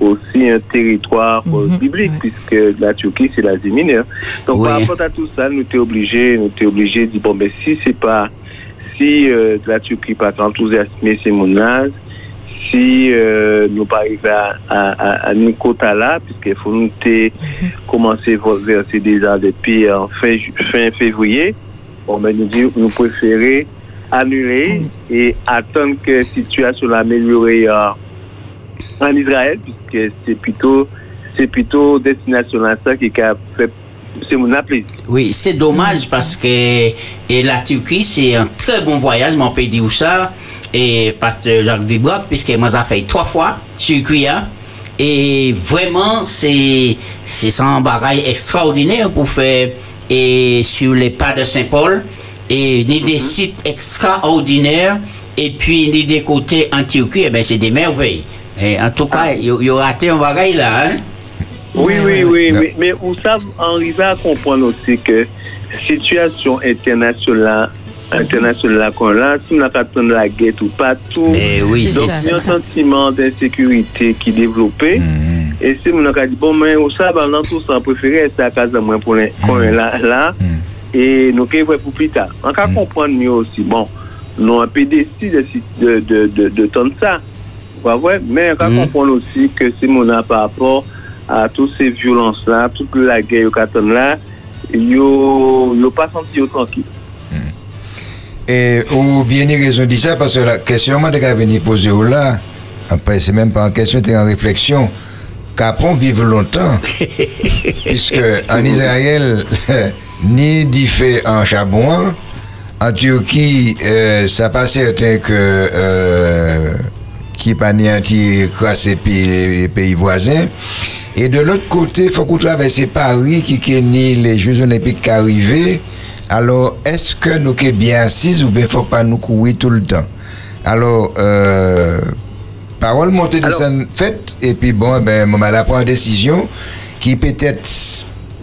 aussi un territoire euh, biblique puisque la Turquie c'est l'Asie mineure. Donc par rapport à tout ça, nous sommes obligés, nous sommes obligés de dire bon mais si c'est pas si euh, la Turquie pas enthousiasmer ces gens-là, si euh, nous pas arriver à, à, à, à nous quota là, puisqu'il faut nous te- commencer à verser déjà depuis en fin, février, bon, ben, nous, dit- nous préférons annuler et attendre que la situation améliore euh, en Israël, puisque c'est plutôt, c'est plutôt destination à ça qui a fait, c'est mon appel. Oui, c'est dommage parce que et la Turquie, c'est un très bon voyage, mon pays dit où ça. Et pasteur Jacques Vibrock, puisque moi, ça fait trois fois, Turquie. hein. Et vraiment, c'est c'est un bagage extraordinaire pour faire et sur les pas de Saint-Paul. Et ni des sites extraordinaires. Et puis, ni des côtés en Turquie, eh ben, c'est des merveilles. Et en tout cas, il y, y a raté un bagage là. Hein? Oui, oui, oui, oui. Mais vous savez, arriver à comprendre aussi que situation internationale internationale qu'on a, si on n'a pas de la guerre tout partout, Eh oui, donc c'est il y a un sentiment d'insécurité qui est développé. Et si on a dit, bon, mais vous savez, dans tout ça, on préfère rester à casa moins pour les- qu'on est là, là, et nous voir pour plus tard? On peut comprendre mieux aussi. Bon, nous avons décidé de, de, de, de tendre ça. Pas vrai? Mais on peut comprendre aussi que si on a par rapport à toutes ces violences-là, toute la guerre au Caton là, yo, yo pas senti tranquille. Et ou bien une raison dit ça parce que la question moi de venir poser là, après c'est même pas en question, c'est en réflexion. Capon vivre longtemps, puisque en Israël, ni d'y fait en charbon, en Turquie, euh, ça pas certain que euh, qui pas puis les pays voisins. Et de l'autre côté, il faut qu'on traverse Paris qui est ni les Jeux Olympiques qui arrivent. Alors, est-ce que nous sommes bien assis ou bien faut pas nous courir tout le temps? Alors, euh, parole montée de scène faite, et puis bon, ben, on va prendre une décision qui peut-être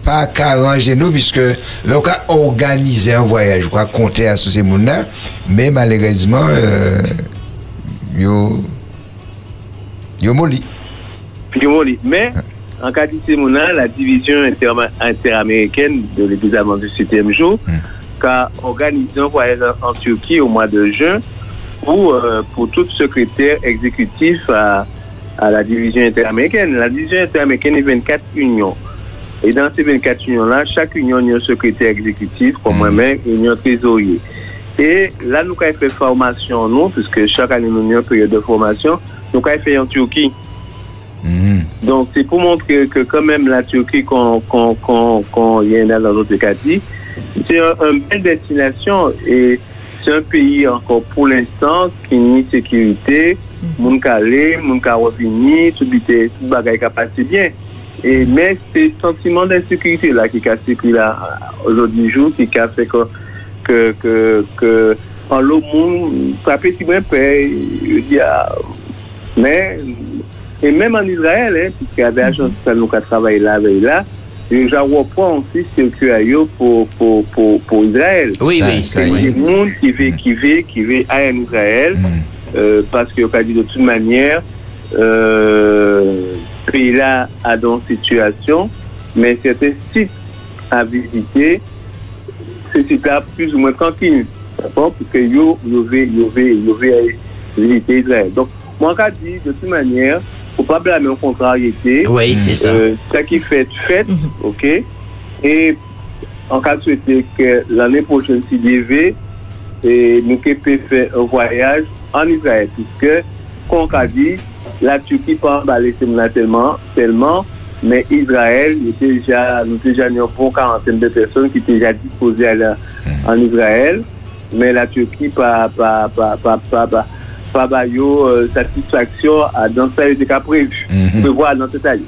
pas qu'arranger nous, puisque là, on a organisé un voyage, je crois, compter à ce monde-là, mais malheureusement, euh, yo, yo Mais, en cas de Simona, la division interaméricaine de l'évidemment du 7e jour, qui a organisé un voyage en, Turquie au mois de juin pour, euh, pour tout secrétaire exécutif à, à la division interaméricaine. La division interaméricaine est 24 unions. Et dans ces 24 unions-là, chaque union a un secrétaire exécutif, comme moi-même, et un trésorier. Et là, nous avons fait formation, nous, puisque chaque année, nous avons une période de formation, nous avons fait en Turquie. Donc, c'est pour montrer que quand même la Turquie, quand, quand, quand, quand il y en a dans notre cas dit, c'est un- une belle destination et c'est un pays encore pour l'instant qui nie sécurité, moun ka aller, moun ka revenir, tout bite, tout bagay ka passe bien. Et, mais c'est ce sentiment d'insécurité là qui a circulé là aujourd'hui jour, qui a fait que, que, que, que en l'eau moun, frappé si bien paix, je dis, ah, mais, et même en Israël, hein, puisqu'il y avait agence ça nous qui a travaillé là, avec là, j'en reprends aussi ce que a eu pour, pour, pour, pour Israël. Oui, oui, ça C'est y est. des monde qui veut, qui veut, qui veut aller en Israël, euh, parce qu'il a dit de toute manière, euh, pays là a dans une situation, mais certains sites à visiter, ces sites-là plus ou moins tranquilles, d'accord, parce que yo, yo veut, yo veut, yo veut aller visiter Israël. Donc, moi, je dis de toute manière, faut pas blâmer en contrariété. Oui, c'est ça. Euh, ça qui fait, fait, ok? Et en cas de souhaiter que l'année prochaine, si Dieu veut, et nous pouvons faire un voyage en Israël, puisque, comme on a dit, la Turquie pas emballé tellement, tellement, mais Israël, il était déjà, nous déjà une bonne quarantaine de personnes qui étaient déjà disposées à aller en Israël, mais la Turquie pas, pas, pas, pas, pas, pas, travail, euh, satisfaction à dans ce qui est mhm. prévu. On peut voir dans ce taille.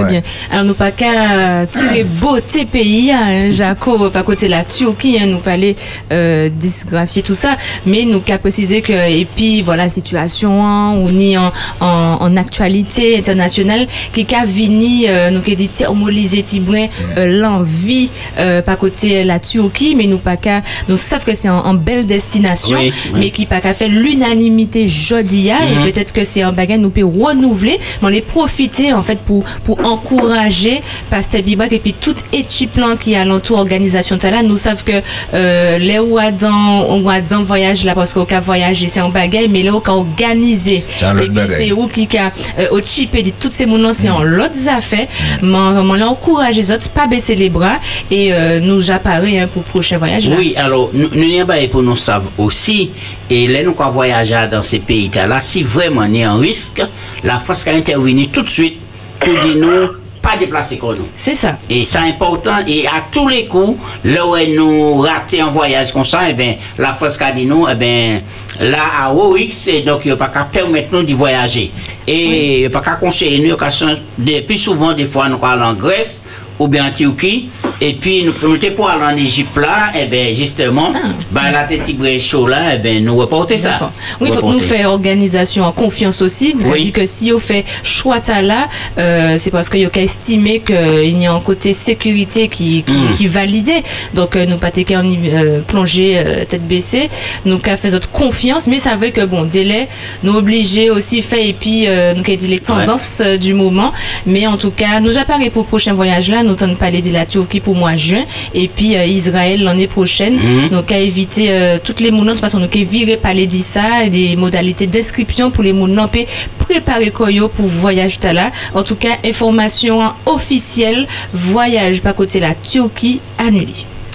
Très bien. Alors, nous pas qu'à tirer beauté pays, hein, Jaco, pas côté la Turquie, hein, nous pas aller euh, disgraphier tout ça, mais nous qu'à préciser que, et puis voilà, situation, hein, on est en, en, en actualité internationale, qui qu'a vini, euh, nous qu'a dit thermoliser Tibouin, euh, l'envie, euh, pas côté la Turquie, mais nous pas qu'à, nous savons que c'est en, en belle destination, Oui, oui. mais qui pas qu'à faire l'unanimité jodia, Mhm. et peut-être que c'est un bagage nous peut renouveler, mais on les profiter en fait pour, pour encourager Pasteur Bibak et puis toute équipe là qui est alentour organisation de là nous savons que euh, les Ouadans on va dans voyage là parce qu'au cas voyager c'est un bagage mais là au cas organisé et puis bagaille. c'est où qui a euh, au chip et dit toutes ces moments c'est en l'autre affaires mais on l'a encouragé les autres pas baisser les bras et euh, nous apparaît hein, pour le prochain voyage là. Oui, alors, nous n'y a pas pour nous savoir aussi, et là, nous, quand voyager dans ces pays-là, si vraiment il y a un risque, la France a intervenu tout de suite pour dire nous, pas déplacer comme nous. C'est ça. Et c'est important, et à tous les coups, là où nous raté un voyage comme ça, eh bien, la France a dit nous, eh bien, là, à OX, et donc, il n'y a pas qu'à permettre nous de voyager. Et il n'y a pas qu'à conseiller nous, qu'à changer, plus souvent, des fois, nous allons en Grèce, ou bien en Turquie, et puis nous, nous pour aller en Égypte là, et bien justement, ben, la tête chaud là, et bien nous reporter ça. Oui, il faut que nous fassions organisation en confiance aussi. Vous Oui. dit que si on fait choix là, euh, c'est parce qu'il y a qu'à estimer qu'il y a un côté sécurité qui, qui, Mm. qui validé. Donc, euh, nous pas qu'à en euh, plonger euh, tête baissée. Nous qu'à faire notre confiance, mais ça veut que bon, délai, nous obligés aussi fait et puis nous dit les tendances euh, du moment. Mais en tout cas, nous appareillons pour le prochain voyage là. Nous t'en parler de la Turquie pour mois juin et puis euh, Israël l'année prochaine. Mhm. Donc, à éviter euh, toutes les mounons. De toute façon, nous virer par les dit ça, et des modalités d'inscription pour les puis préparer koyo pour voyage là. En tout cas, information officielle, voyage par côté la Turquie annulé.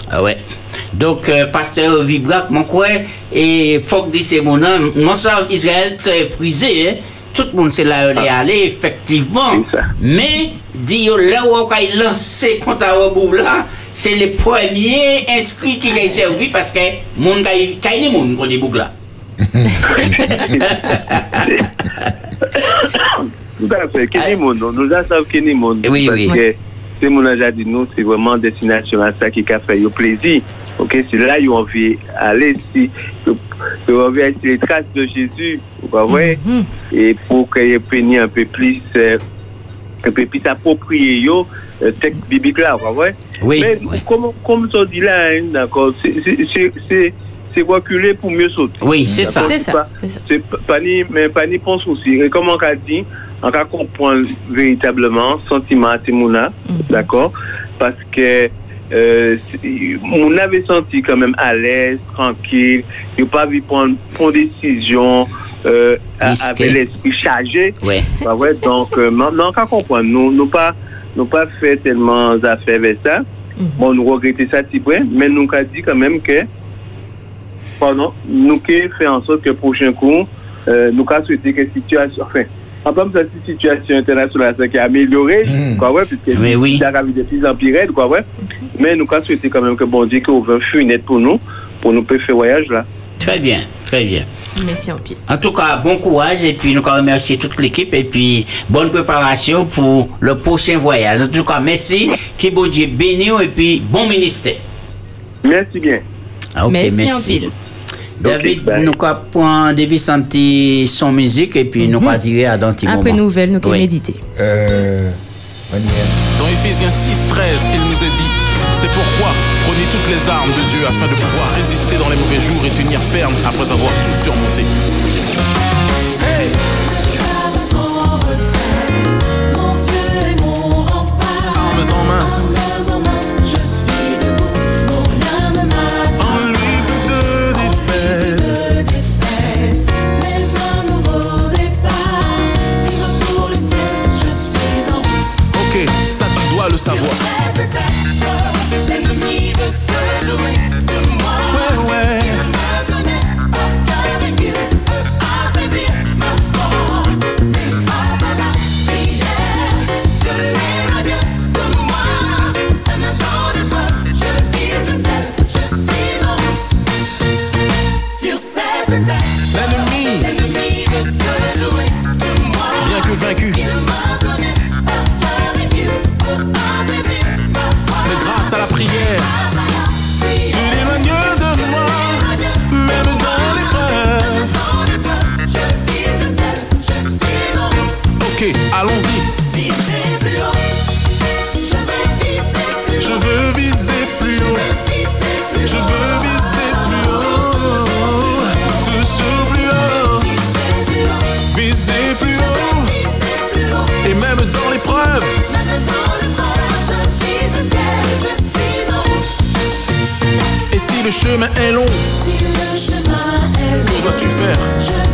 Ah ouais. Donc, euh, pasteur Vibrak, mon quoi, et faut que dise mon nom, ça, Israël très prisé, hein tout le monde c'est là où il est allé, effectivement. Mais, dit là où il a lancé contre là, c'est le premier inscrit qui a servi parce que le monde a eu le monde pour les là. Tout à fait, Kenny Moon, nous en savons Kenny Moon. Oui, oui. Parce que, c'est mon âge à nous, c'est vraiment destination à ça qui a fait le plaisir. Ok, c'est là qu'ils ont envie d'aller, si, ils ont envie d'aller sur les traces de Jésus, vous voyez, et pour qu'ils puissent un peu plus, euh, un peu plus approprier yo, euh, texte biblique là, vous voyez? Oui, Mais comme, comme ça dit là, hein, d'accord, c'est- c'est- reculer pour mieux sauter. Oui, c'est ça. C'est ça, pas- c'est pas ni, mais pas ni pense aussi. Et comme on a dit, on a comprendre véritablement sentiment à Timouna, d'accord? Parce que euh, on avait senti quand même à l'aise, tranquille, il n'a pas vu prendre, prendre décision euh, avec l'esprit chargé. Ouais. Bah ouais, donc euh, maintenant, on a comprendre. Nous nous pas, nous pas fait tellement d'affaires avec ça. Bon, nous regrettons ça, petit peu, mais nous avons dit quand même que pardon, nous avons fait en sorte que le prochain coup, euh, nous avons souhaité que la situation, enfin, en pas cette situation internationale ça qui a amélioré, quoi, ouais, puisque Mais oui. ça a de plus en plus raide, quoi, ouais. Mais nous avons souhaité quand même que bon Dieu qu'il ouvre un fenêtre pour nous, pour nous faire ce voyage là. Très bien, très bien. Merci en. En tout cas, bon courage et puis nous remercions toute l'équipe et puis bonne préparation pour le prochain voyage. En tout cas, merci, que bon Dieu bénisse et puis bon ministère. Merci bien. Ah, ok, Merci merci. David, nous avons point David senti son musique et puis nous allons dire à dans petit Après nouvelle, nous allons Oui. méditer. Euh, Dans Éphésiens 6, 13, il nous est dit C'est pourquoi prenez toutes les armes de Dieu afin de pouvoir résister dans les mauvais jours et tenir ferme après avoir tout surmonté. Hey Mon Dieu est mon rempart. Armes en main. Savoir. L'ennemi le chemin est long, que dois-tu faire?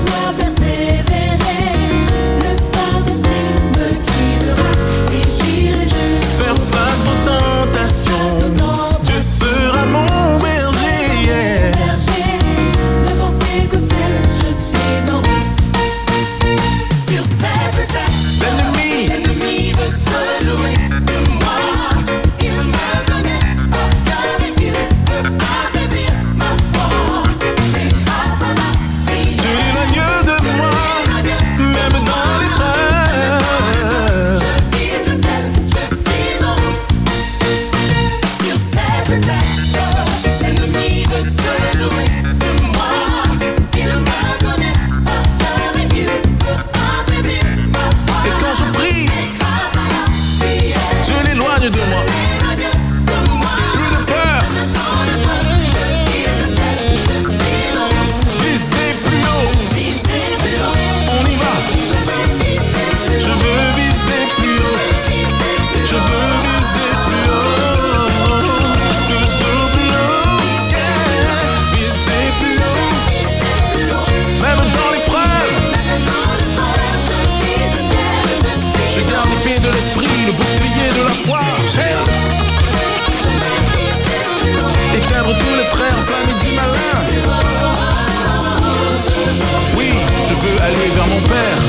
veux aller vers mon père.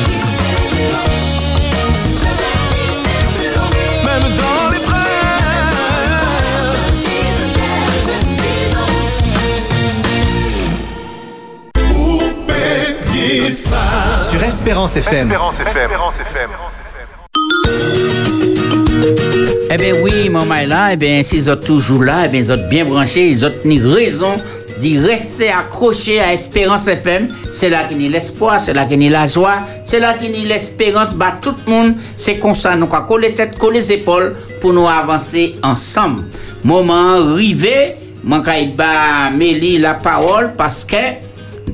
Même dans les prêts. Ça Sur Espérance FM. Espérance FM. Espérance FM. Eh bien oui, mon là, eh bien, s'ils ont toujours là, eh ben, bien, ils ont bien branché, ils ont tenu raison d'y rester accroché à Espérance FM. C'est là qu'il y a l'espoir, c'est là qu'il y a la joie, c'est là qu'il y a l'espérance. Bah, tout le monde, c'est comme ça, nous avons coller tête, coller les épaules pour nous avancer ensemble. Moment arrivé, je ba Mélie la parole parce que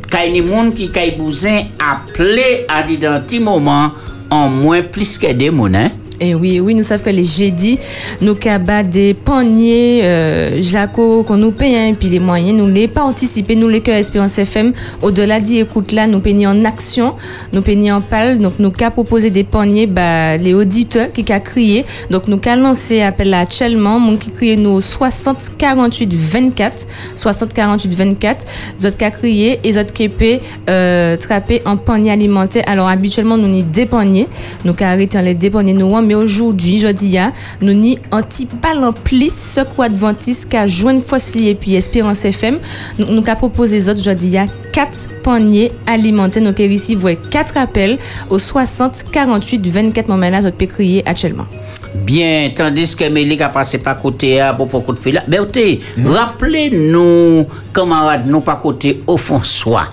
kay ni moun qui kay bousin appelé à dire dans petit moment en moins plus que des monnaies. Et oui, oui, nous savons que les jeudis, nous cabas des paniers, euh, Jaco, qu'on nous paye, hein, puis les moyens, nous les pas anticipés, nous les que Espérance FM, au-delà d'y écoute là, nous payons en action, nous payons en pâle, donc nous qu'a proposé des paniers, bah, les auditeurs qui qu'a crié, donc nous qu'a lancé appel là actuellement, mon qui crié nous 60 48 24, 60 48 24, autres qu'a crié, et autres qui euh, trapper en panier alimentaire. Alors, habituellement, nous n'y des paniers, nous qu'a arrêté en les dépaniers nous, mais aujourd'hui, je dis, ya, nous n'y anti en plus ce quoi Adventiste qu'a joint fossilier puis Espérance FM. Nous, nous qu'a proposé les autres, je dis, ya, quatre paniers alimentaires. Donc, ici, vous voyez quatre appels au 60 48 24 moments là, vous pouvez crier actuellement. Bien, tandis que Mélie a passé par côté à pour beaucoup de filles là. Écoutez, rappelez-nous, camarades, nous pas côté au fond soi.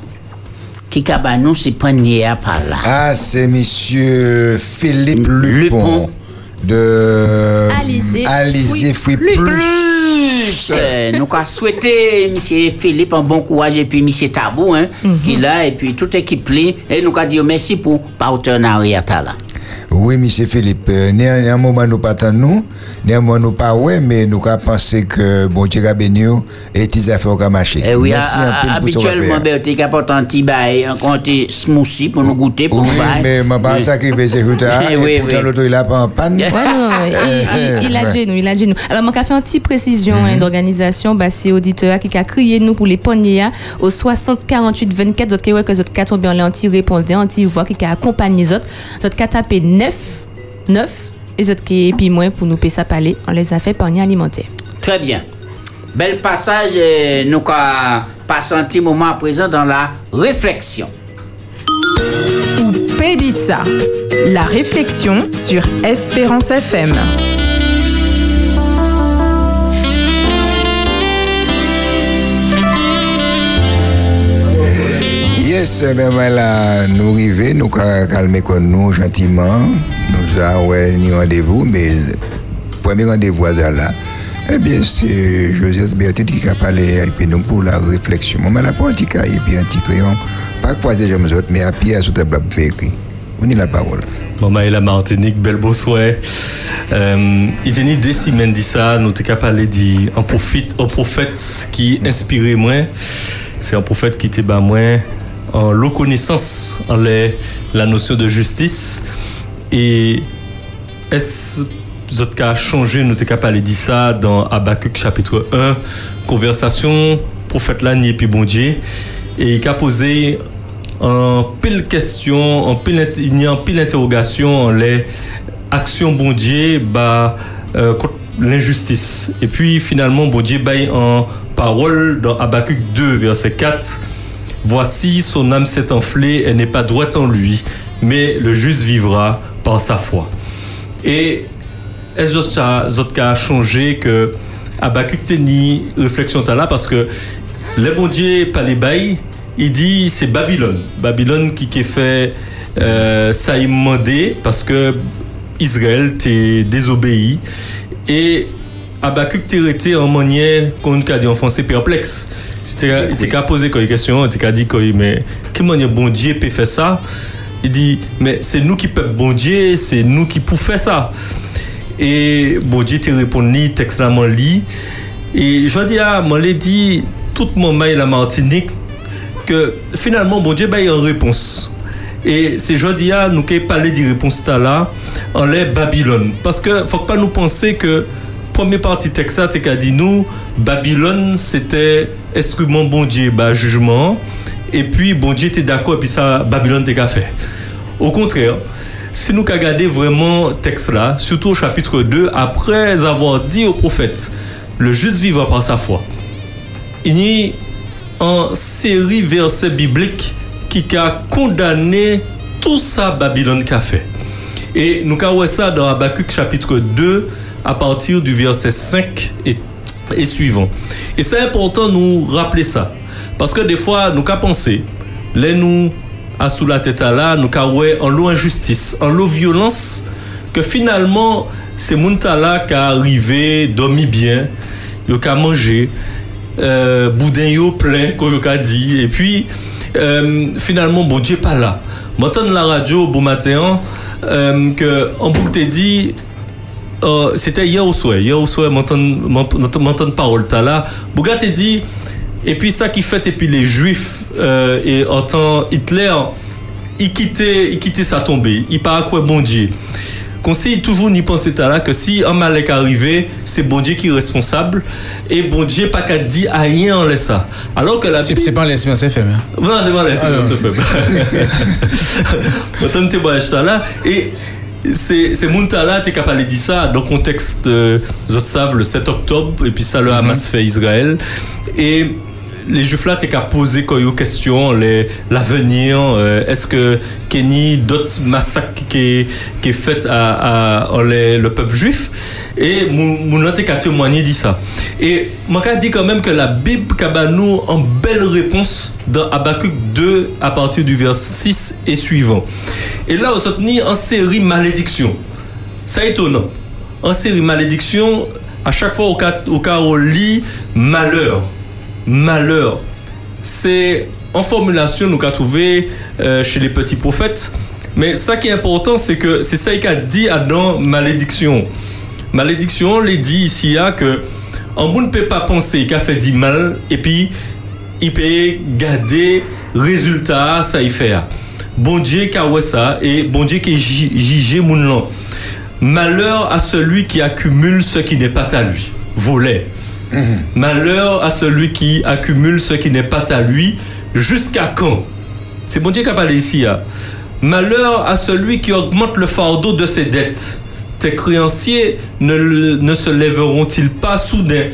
Qui a nous c'est panier à par là. Ah, c'est monsieur Philippe Lupon, de Alizé Plus. Plus. Euh, nous avons souhaité M. Philippe un bon courage et puis M. Tabou hein, qui est là et puis toute équipe li, et nous avons dit merci pour partenariat là. Oui, monsieur Philippe, euh, néanmoins nous pas nous, néanmoins nous pas ouais, mais nous avons pensé que bon Dieu a béni et tes affaires ont marché. Eh oui, Merci a- un peu a- pour ce habituellement, rappel. ben, tu capable un petit bail, un petit smoothie pour nous goûter, pour Oui, nous bail. mais je pense ça qui fait c'est que Eh et oui, pourtant oui. l'auto il a pas en panne. Ouais, non, non, il, il, il a dit nous, il a dit nous. Alors, moi, fait une petite précision hein, d'organisation, bah, c'est auditeur qui a crié nous pour les paniers hein, au 60 48 24, d'autres qui qui tombé en anti-répondant, anti-voix, qui a accompagné les autres, d'autres qui a tapé 9, 9, et d'autres qui, puis moins pour nous payer ça parler, on les a fait panier alimentaire. Très bien. Bel passage, euh, nous passé un petit moment à présent dans la réflexion. Ou Pédissa, la réflexion sur Espérance FM. Yes, ben voilà, nous arrivons, nous ca- calmer comme nous gentiment. Nous avons ni rendez-vous, mais premier rendez-vous à là. Eh bien, c'est Joseph Bertin qui a parlé et puis nous pour la réflexion. Un petit cahier et puis un petit crayon. Pas croiser les autres, mais à pied sur table écrire. On y la parole. Maman et la Martinique, bel beau souhait. Euh, il tenait des semaines dit ça, nous t'es capable dit un prophète, un prophète qui inspirait moi. C'est un prophète qui était bas moi en l'eau connaissance en les- la notion de justice. Et est-ce que qui a changé, nous t'es capable de dire ça dans Habakkuk chapitre 1, conversation, prophète là, ni puis bon Dieu. Et il a posé en pile question, en pile, il en pile interrogation les actions bon Dieu bah, euh, contre l'injustice. Et puis finalement, bon Dieu baille en parole dans Habakkuk 2, verset 4. Voici, son âme s'est enflée, elle n'est pas droite en lui, mais le juste vivra par sa foi. Et est-ce ça a changé que Habakkuk teni réflexion là parce que les bon Dieu pas les il dit c'est Babylone. Babylone qui qui fait euh, ça demandé parce que Israël t'est désobéi et Habakkuk t'est resté en manière qu'on a dit en français perplexe. C'était il était qu'à poser une question, il était qu'à dire mais comment manière bon Dieu peut faire ça Il dit mais c'est nous qui peuple bon Dieu, c'est nous qui pouvons faire ça. Et bon Dieu te répondu, texte là, lit. Et je dis à, m'en l'ai dit, tout mon mail la Martinique, que finalement, bon Dieu, bah, il une réponse. Et c'est à nous qui parler de réponse là en l'air Babylone. Parce que faut pas nous penser que première partie texte c'est qu'a dit nous Babylone c'était instrument bon Dieu bah jugement et puis bon Dieu était d'accord et puis ça Babylone t'es qu'à fait. Au contraire, si nous regardons vraiment texte là, surtout au chapitre 2, après avoir dit au prophète, le juste vivra par sa foi, il y a une série versets bibliques qui a condamné tout ça Babylone qu'a fait. Et nous avons ça dans Habakkuk chapitre 2 à partir du verset 5 et, suivant. Et c'est important de nous rappeler ça. Parce que des fois, nous qu'à penser, les nous à sous la tête là, nous qu'à ouais en l'eau injustice, en l'eau violence, que finalement, c'est moun ta là qui a arrivé, dormi bien, yo qu'à manger, euh, boudin yo plein, yo qu'a dit, et puis euh, finalement, bon Dieu pas là. M'entendre la radio, bon matin, euh, que en boucle dit, euh, c'était hier au soir, hier au soir, m'entendre m'entendre parole t'as là, Bouga t'es dit, et puis ça qui fait, et puis les juifs, euh, et en temps Hitler, il quittait, il quittait sa tombée, il part à quoi bon Dieu? Conseille toujours n'y penser t'as là que si un mal est arrivé, c'est bon Dieu qui est responsable et bon Dieu pas qu'à dire à rien en laisse ça. Alors que la C'est c'est pas l'espérance FM. hein. non, c'est pas la c'est fait. Ça là et c'est c'est Muntala t'es capable de dire ça dans le contexte euh, autres savent le 7 octobre et puis ça le Hamas fait Israël. Et les juifs là t'es qu'à poser questions les l'avenir euh, est-ce que Kenny d'autres massacres qui qui fait à, à, le peuple juif? Et mon t'es qu'à témoigner dit ça. Et moi dit quand même que la Bible nous en belle réponse dans Habakkuk 2 à partir du verset 6 et suivant. Et là on tenu en série malédiction. C'est étonnant en série malédiction à chaque fois au cas au lit malheur malheur. C'est en formulation nous qu'a trouvé euh, chez les petits prophètes. Mais ça qui est important, c'est que c'est ça qu'il a dit dans malédiction. Malédiction, les dit ici à que bon ne peut pas penser qu'il a fait du mal et puis il peut garder résultat ça y fait. Bon Dieu qui a ouais ça et bon Dieu qui jugé mon. Malheur à celui qui accumule ce qui n'est pas à lui. Volet. Malheur à celui qui accumule ce qui n'est pas à lui. Jusqu'à quand? C'est bon Dieu qui a parlé ici. hein. Malheur à celui qui augmente le fardeau de ses dettes. Tes créanciers ne, se lèveront-ils pas soudain?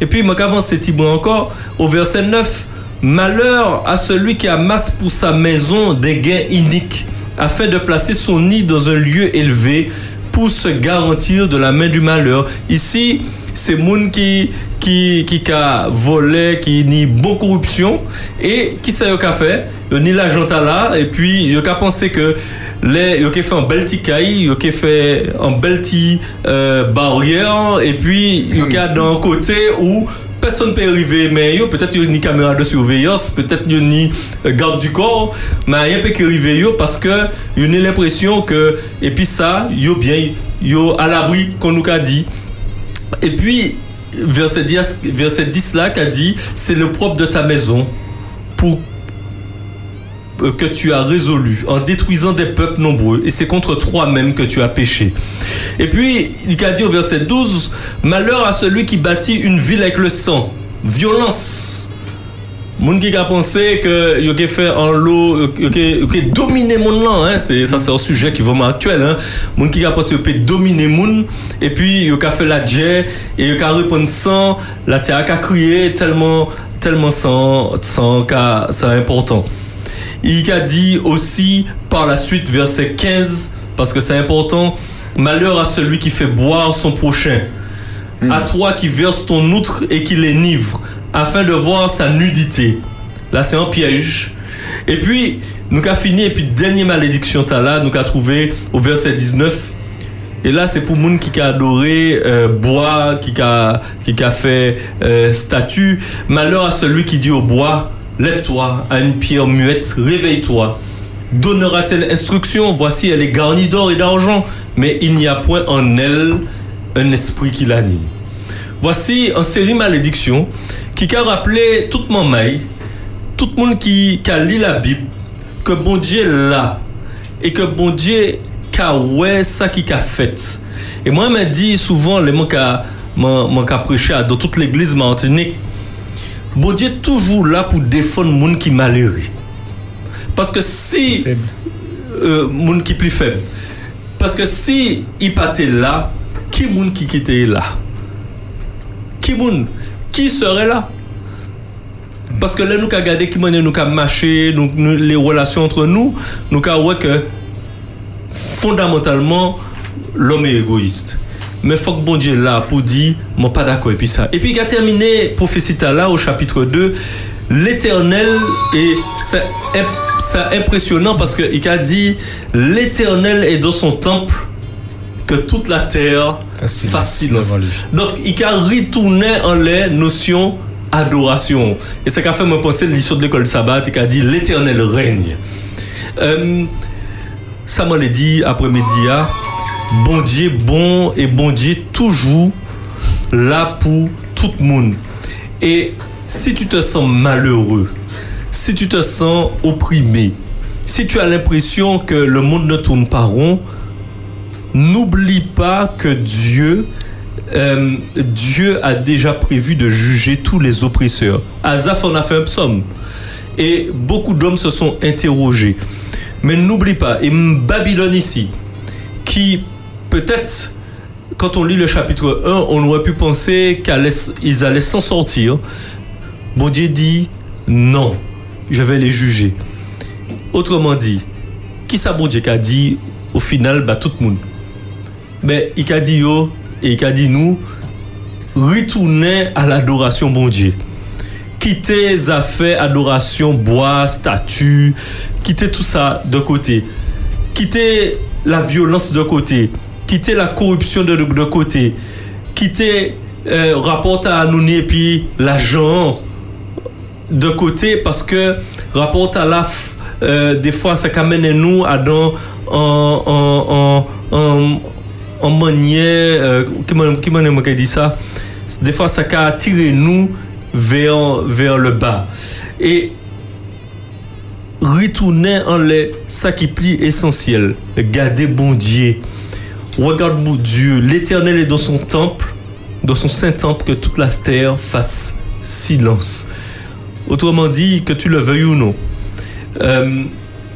Et puis, moi, qu'avance c'est Thibaut encore, au verset 9. Malheur à celui qui amasse pour sa maison des gains iniques, afin de placer son nid dans un lieu élevé pour se garantir de la main du malheur. Ici, c'est moun qui qui qui a volé, qui ni bon corruption. Et qui sait qu'a fait, ni l'argent à là et puis yo qu'a pensé que les qu'a fait un bel petit caille, yo qu'a fait un bel petit euh, barrière et puis yo qu'a d'un côté où personne peut arriver mais yo peut-être yo ni caméra de surveillance peut-être yo ni euh, garde du corps mais rien peut arriver yo parce que yo ni l'impression que et puis ça yo bien yo à l'abri qu'on nous a dit. Et puis verset 10 verset 10 là qu'a dit c'est le propre de ta maison pour que tu as résolu en détruisant des peuples nombreux et c'est contre toi-même que tu as péché. Et puis il a dit au verset 12 malheur à celui qui bâtit une ville avec le sang, violence. Moun a pensé que yo fait en l'eau yo dominer monde là hein, c'est ça c'est un sujet qui est vraiment actuel hein. Moun qui a pensé yo peut dominer moun et puis yo qui fait la jet et yo a répondre sans la terre a crié tellement tellement sans sans c'est important. Il a dit aussi par la suite verset 15 parce que c'est important malheur à celui qui fait boire son prochain à toi qui verse ton outre et qui l'énivre, afin de voir sa nudité. Là, c'est un piège. Et puis, nous avons fini, et puis, dernière malédiction, t'as là, nous avons trouvé au verset 19. Et là, c'est pour moun qui a adoré euh, bois, qui a, qui a fait euh, statue. Malheur à celui qui dit au bois, lève-toi, à une pierre muette, réveille-toi. Donnera-t-elle instruction? Voici, elle est garnie d'or et d'argent, mais il n'y a point en elle un esprit qui l'anime. Voici une série malédiction qui a rappelé tout mon mail, tout le monde qui, qui a lu la Bible, que bon Dieu est là et que bon Dieu a ouais ça qui a fait. Et moi, me dit souvent, les mots mon prêché dans toute l'église martinique, Bon Dieu est toujours là pour défendre moun qui malheureux. Parce que si euh, moun qui plus faible. Parce que si il partait là, qui moun qui quittait là Qui moun qui serait là parce que là, nous avons regardé qui manière nous avons marché, nous, nous, les relations entre nous, nous avons vu que fondamentalement, l'homme est égoïste. Mais faut que bon Dieu là pour dire, moi pas d'accord et puis ça. Et puis il a terminé prophétie là au chapitre 2, l'éternel et c'est imp- c'est impressionnant parce qu'il a dit, l'éternel est dans son temple que toute la terre fasse silence. Donc, il a retourné en les notions adoration. Et ça qu'a fait me penser l'histoire de l'école de sabbat, il a dit l'éternel règne. Euh, ça m'a dit après-midi, ah, bon Dieu bon et bon Dieu toujours là pour tout le monde. Et si tu te sens malheureux, si tu te sens opprimé, si tu as l'impression que le monde ne tourne pas rond, n'oublie pas que Dieu, euh, a déjà prévu de juger tous les oppresseurs. Azaph en a fait un psaume. Et beaucoup d'hommes se sont interrogés. Mais n'oublie pas, et Babylone ici, qui peut-être, quand on lit le chapitre 1, on aurait pu penser qu'ils allaient s'en sortir. Bon Dieu dit, non, je vais les juger. Autrement dit, qui ça bon Dieu qui a dit au final, bah, tout le monde? Mais il a dit yo, et il a dit nous, retournez à l'adoration bon Dieu. Quittez les affaires, adoration, bois, statue, quittez tout ça de côté. Quittez la violence de côté. Quittez la corruption de, côté. Quittez euh, rapport à nous et puis l'argent de côté parce que rapport à la euh, des fois ça amène nous à dans en en en en, manière euh, qui m'a dit ça? Des fois ça a attiré nous vers vers le bas. Et retourner en les ça qui plie essentiel. Garder bon Dieu regarde mon Dieu l'éternel est dans son temple dans son saint temple que toute la terre fasse silence Autrement dit, que tu le veuilles ou non, euh,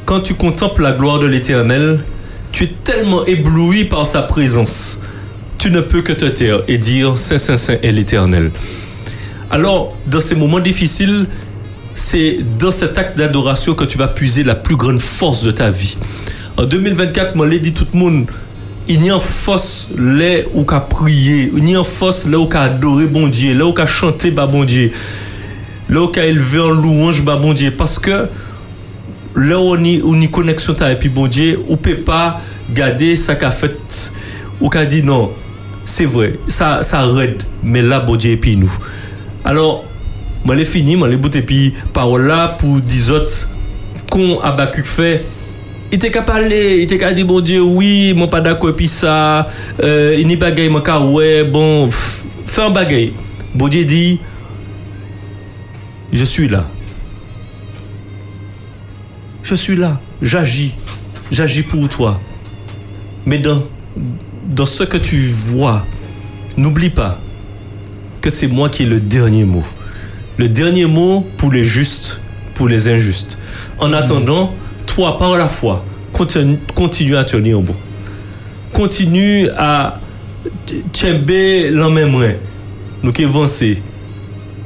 quand tu contemples la gloire de l'Éternel, tu es tellement ébloui par sa présence, tu ne peux que te taire et dire Saint, Saint, Saint est l'Éternel. Alors, dans ces moments difficiles, c'est dans cet acte d'adoration que tu vas puiser la plus grande force de ta vie. En 2024, moi, l'ai dit tout le monde, il n'y a force là où qu'a prier, il n'y a force là où qu'a adoré bon Dieu, là où qu'a chanté bah bon Dieu, là où qu'a élevé en louange bah bon Dieu, parce que là où on y, on connexion ta et puis bon Dieu, ou peut pas garder ça qu'a fait, ou qu'a dit non, c'est vrai, ça, ça raide, mais là bon Dieu et puis nous. Alors, moi les fini, moi les bout et puis parole là pour dire autres qu'on Abacuc fait il était capable parler, il était capable dire bon Dieu oui, moi pas d'accord puis ça euh, il n'y bagaille moi ka ouais bon fais un bagaille. Bon Dieu dit je suis là. Je suis là, j'agis. J'agis pour toi. Mais dans dans ce que tu vois, n'oublie pas que c'est moi qui ai le dernier mot. Le dernier mot pour les justes, pour les injustes. En attendant, toi, par la foi, continue, à tenir bon. Continue à tchember l'emmènerait. Nous qui avancer.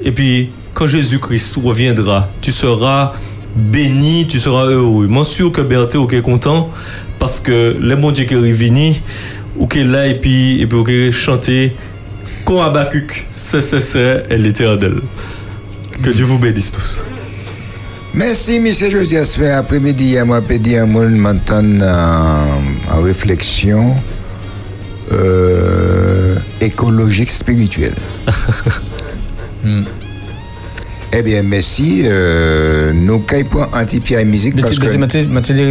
Et puis, quand Jésus-Christ reviendra, tu seras béni, tu seras heureux. Moi, sûr que Berthe est content parce que le bon Dieu qui est revenu, ou est là et puis, et puis, qui chanter comme Habakkuk, c'est, c'est, c'est, l'éternel. Que Dieu vous bénisse tous. Merci, M. Fait après-midi, à moi, pédi un monde m'entendre en, réflexion euh, écologique spirituelle. Eh bien, merci. Euh, nous caillons anti-pierre musique Mais parce que...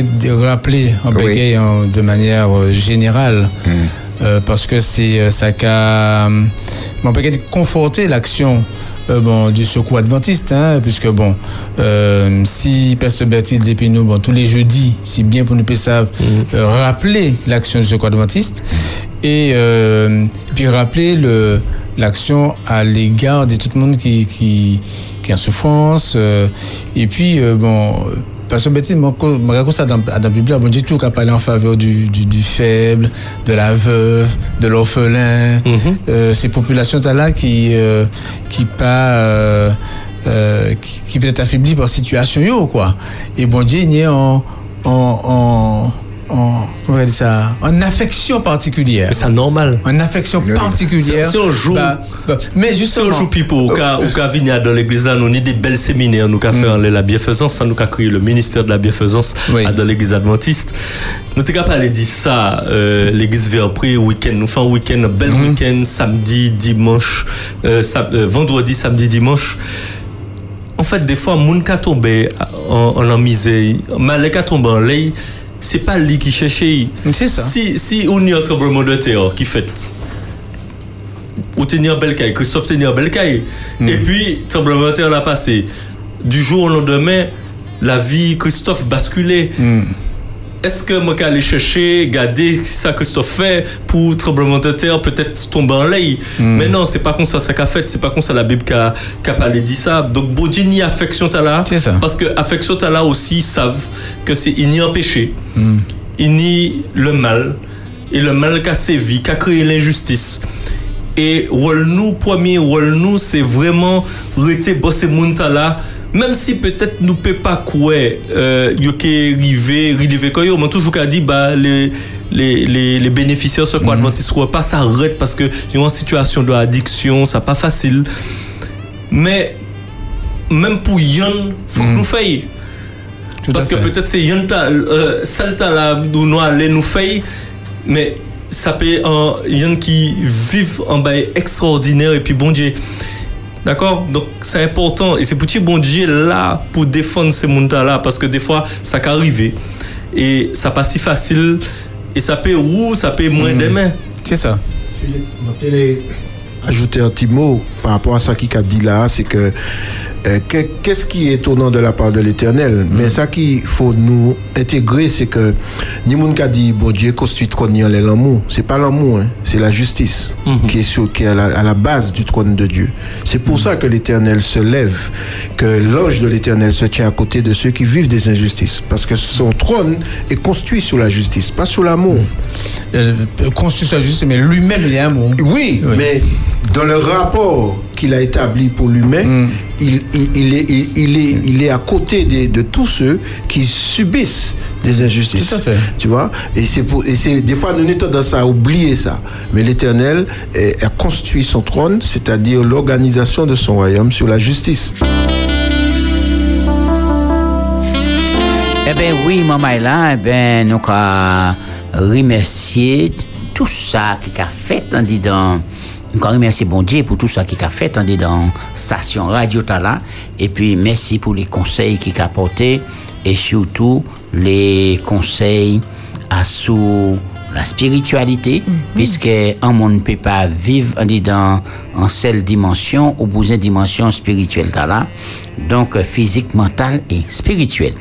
de rappeler en Oui. de manière euh, générale, euh, parce que c'est euh, ça qu'a bon, bégaye conforter l'action euh, bon, du secours adventiste, hein, puisque bon, euh, si Pasteur Bertil depuis nous, bon, tous les jeudis, c'est bien pour nous ça euh, rappeler l'action du secours adventiste et euh, puis rappeler le l'action à l'égard de tout le monde qui, qui, qui est en souffrance. euh, et puis, euh, bon, euh, Pasteur Betty m'a co- m'a raconté ça dans, la Bible, bon Dieu, tout a parlé en faveur du, du, du faible, de la veuve, de l'orphelin, euh, ces populations-là qui, euh, qui pas... euh, euh, qui, qui peut être affaiblies par situation yo, quoi. Et bon Dieu, il est en, en, en, en, comment on dit ça, en affection particulière. C'est normal. En affection particulière. Si on joue, Bah, bah, mais si justement, on joue pipo, au cas, au cas venir dans l'église, nous avons des belles séminaires, nous avons fait la bienfaisance, ça nous a créé le ministère de la bienfaisance à dans l'église adventiste. Nous avons parlé de ça, euh, l'église vers après, week-end. Nous faisons un week-end, un bel week-end, samedi, dimanche, euh, euh, vendredi, samedi, dimanche. En fait, des fois, moun ka tombe en, en, en misère, mais les ka tombe en lait, c'est pas lui qui cherche. C'est ça. Si, si on y a un tremblement de terre qui fait, ou tenir Belcaille, Christophe tenir Belcaille, et puis tremblement de terre l'a passé. Du jour au lendemain, la vie Christophe basculait. Est-ce que moi aller chercher, garder ça Christophe fait pour tremblement de terre, peut-être tomber en l'air Mais non, c'est pas comme ça ça qu'a fait, c'est pas comme ça la Bible qu'a qu'a parlé dit ça. Donc Dieu ni affection t'as là, parce que affection t'as là aussi savent que c'est n'y a péché, nie le mal. Et le mal qu'a sévi, qu'a créé l'injustice. Et rôle nous premier rôle nous c'est vraiment rester bosser moun ta là même si peut-être nous peut pas quoi euh, yo ke rivé rivé quoi mais toujours qu'a dit bah les les, les, les bénéficiaires ce quoi adventistes quoi pas ça arrête parce que ils en situation de addiction ça pas facile. Mais même pour Yann faut que nous fassions parce que peut-être c'est Yann euh, celle là où nous aller nous faire mais ça peut un Yann qui vivent en bail extraordinaire et puis bon Dieu D'accord? Donc c'est important et c'est pour bon Dieu là pour défendre ces mondes là parce que des fois ça peut arriver et ça pas si facile et ça peut où ça peut moins demain. C'est ça. Philippe, ajouter un petit mot par rapport à ça qu'il a dit là, c'est que- qu'est-ce qui est étonnant de la part de l'Éternel? Mais ça qu'il faut nous intégrer, c'est que ni qui a dit bon Dieu construit trône ni en l'amour, c'est pas l'amour, hein, c'est la justice qui est sur, qui est à la, à la base du trône de Dieu. C'est pour ça que l'Éternel se lève, que l'ange de l'Éternel se tient à côté de ceux qui vivent des injustices, parce que son trône est construit sur la justice, pas sur l'amour. Euh, construit sur la justice, mais lui-même il est amour. Oui, mais dans le rapport qu'il a établi pour lui-même, il, il, il est, il, il est, il est à côté de, tous ceux qui subissent des injustices. Tout à fait. Tu vois Et c'est pour, et c'est des fois nous avons tendance à oublier ça. Mais l'Éternel a construit son trône, c'est-à-dire l'organisation de son royaume sur la justice. Eh bien oui, maman là, eh ben, nous avons remercier tout ça qui a fait en disant. Avons remercié bon Dieu pour tout ça qui a fait disant station radio Tala. Et puis merci pour les conseils qu'il a apportés et surtout les conseils à sous la spiritualité, puisque un monde ne peut pas vivre en disant en seule dimension ou besoin dimension spirituelle là. Donc euh, physique, mental et spirituel.